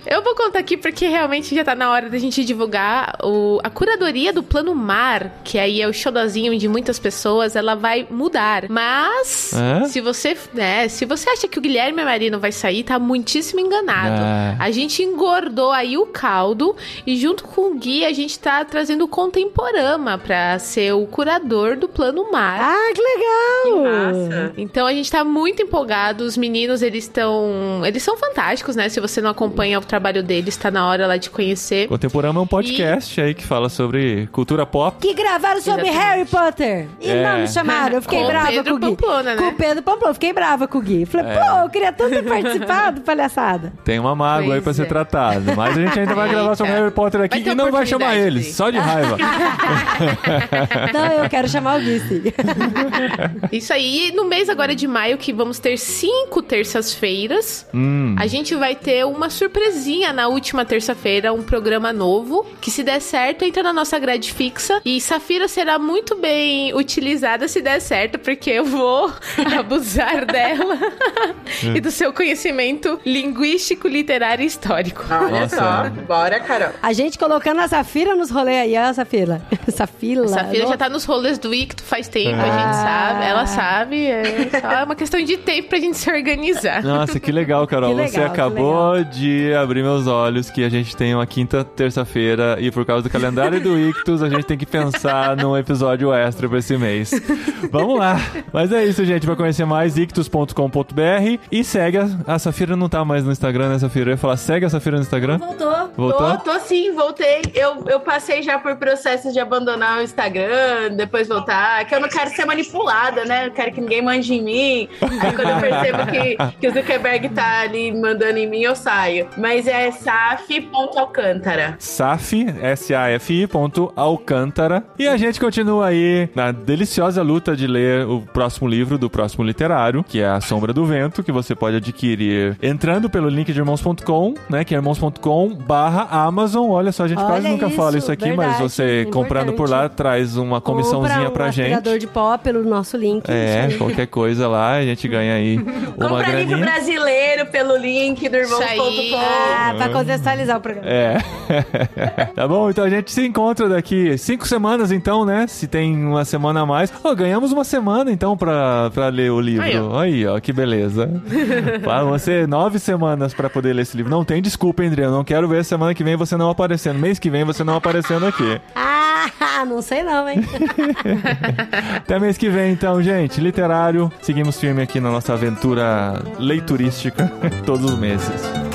Eu vou contar aqui porque realmente já tá na hora da gente divulgar o, a curadoria do Plano Mar, que aí é o showzinho de muitas pessoas, ela vai mudar. Mas, É? se você, né, se você acha que o Guilherme Marino vai sair, tá muitíssimo enganado. É. A gente engordou aí o caldo e junto com o Gui a gente tá trazendo o Contemporama pra ser o curador do Plano Mar. Ah, que legal! Massa. Então a gente tá muito empolgado. Os meninos, eles estão. Eles são fantásticos, né? Se você não acompanha o trabalho deles, tá na hora lá de conhecer. Contemporâneo é um podcast aí que fala sobre cultura pop. Que gravaram sobre Exatamente. Harry Potter. E É. não me chamaram. Eu fiquei Com o brava Pedro com o Gui. Pamplona, né? Com o Pedro Pamplona. Fiquei brava com o Gui. Falei, É. pô, eu queria tanto ter participado, palhaçada. Tem uma mágoa aí Pois pra ser é. tratada. Mas a gente ainda vai gravar sobre. Harry Potter aqui e não vai chamar eles. Só de raiva. Não, eu quero chamar o Gui, sim. Isso aí, E no mês agora de maio, que vamos ter cinco terças-feiras, Hum. a gente vai ter uma surpresinha na última terça-feira, um programa novo, que se der certo, entra na nossa grade fixa. E Safira será muito bem utilizada se der certo, porque eu vou abusar dela e do seu conhecimento linguístico, literário e histórico. Olha Nossa. só. Bora, Carol. A gente colocando a Safira nos rolês aí, ó, Safira. Safila. Safira já tá nos rolês do Icto faz tempo, a gente Ah. sabe, ela sabe. É só uma questão de tempo pra gente se organizar. Nossa, que legal, Carol. Que legal, Você acabou de abrir meus olhos que a gente tem uma quinta terça-feira e por causa do calendário do Ictus, a gente tem que pensar num episódio extra pra esse mês. Vamos lá. Mas é isso, gente. Pra conhecer mais, ictus.com.br e segue a, a Safira não tá mais no Instagram, né, Safira? Eu ia falar, segue a Safira no Instagram? Voltou. Voltou? Tô, tô sim, voltei. Eu, eu passei já por processos de abandonar o Instagram, depois voltar, que eu não quero ser manipulada, né? Eu quero que ninguém mande em mim. Aí quando eu percebo que, que o Zuckerberg tá ali mandando em mim, eu saio. Mas é saf.alcântara. Saf, S-A-F-I, ponto, Alcântara. E a gente continua aí na deliciosa luta de ler o próximo livro do próximo literário, que é A Sombra do Vento, que você pode adquirir entrando pelo link de irmãos.com, né, que é irmãos.com barra Amazon. Olha só, a gente Olha quase nunca isso, fala isso aqui, mas verdade, você comprando por lá traz uma comissãozinha Compra um pra aspirador gente. de pó pelo nosso link. É, qualquer coisa lá, a gente ganha aí uma Compra livro graninha. brasileiro pelo link do irmão.com. Ah, pra contextualizar o programa. É. tá bom? Então a gente se encontra daqui cinco semanas, então, né? Se tem uma semana a mais. Ó, ganhamos uma semana, então, pra, pra ler o livro. Aí, ó. Aí, ó, que beleza. Pra você, nove semanas pra poder ler esse livro. Não tem desculpa, hein, André? Eu não quero ver semana que vem você não aparecendo. Mês que vem você não aparecendo aqui. Ah, não sei não, hein? Até mês que vem, então, gente. Literário. Seguimos firme aqui na nossa aventura leiturística todos os meses.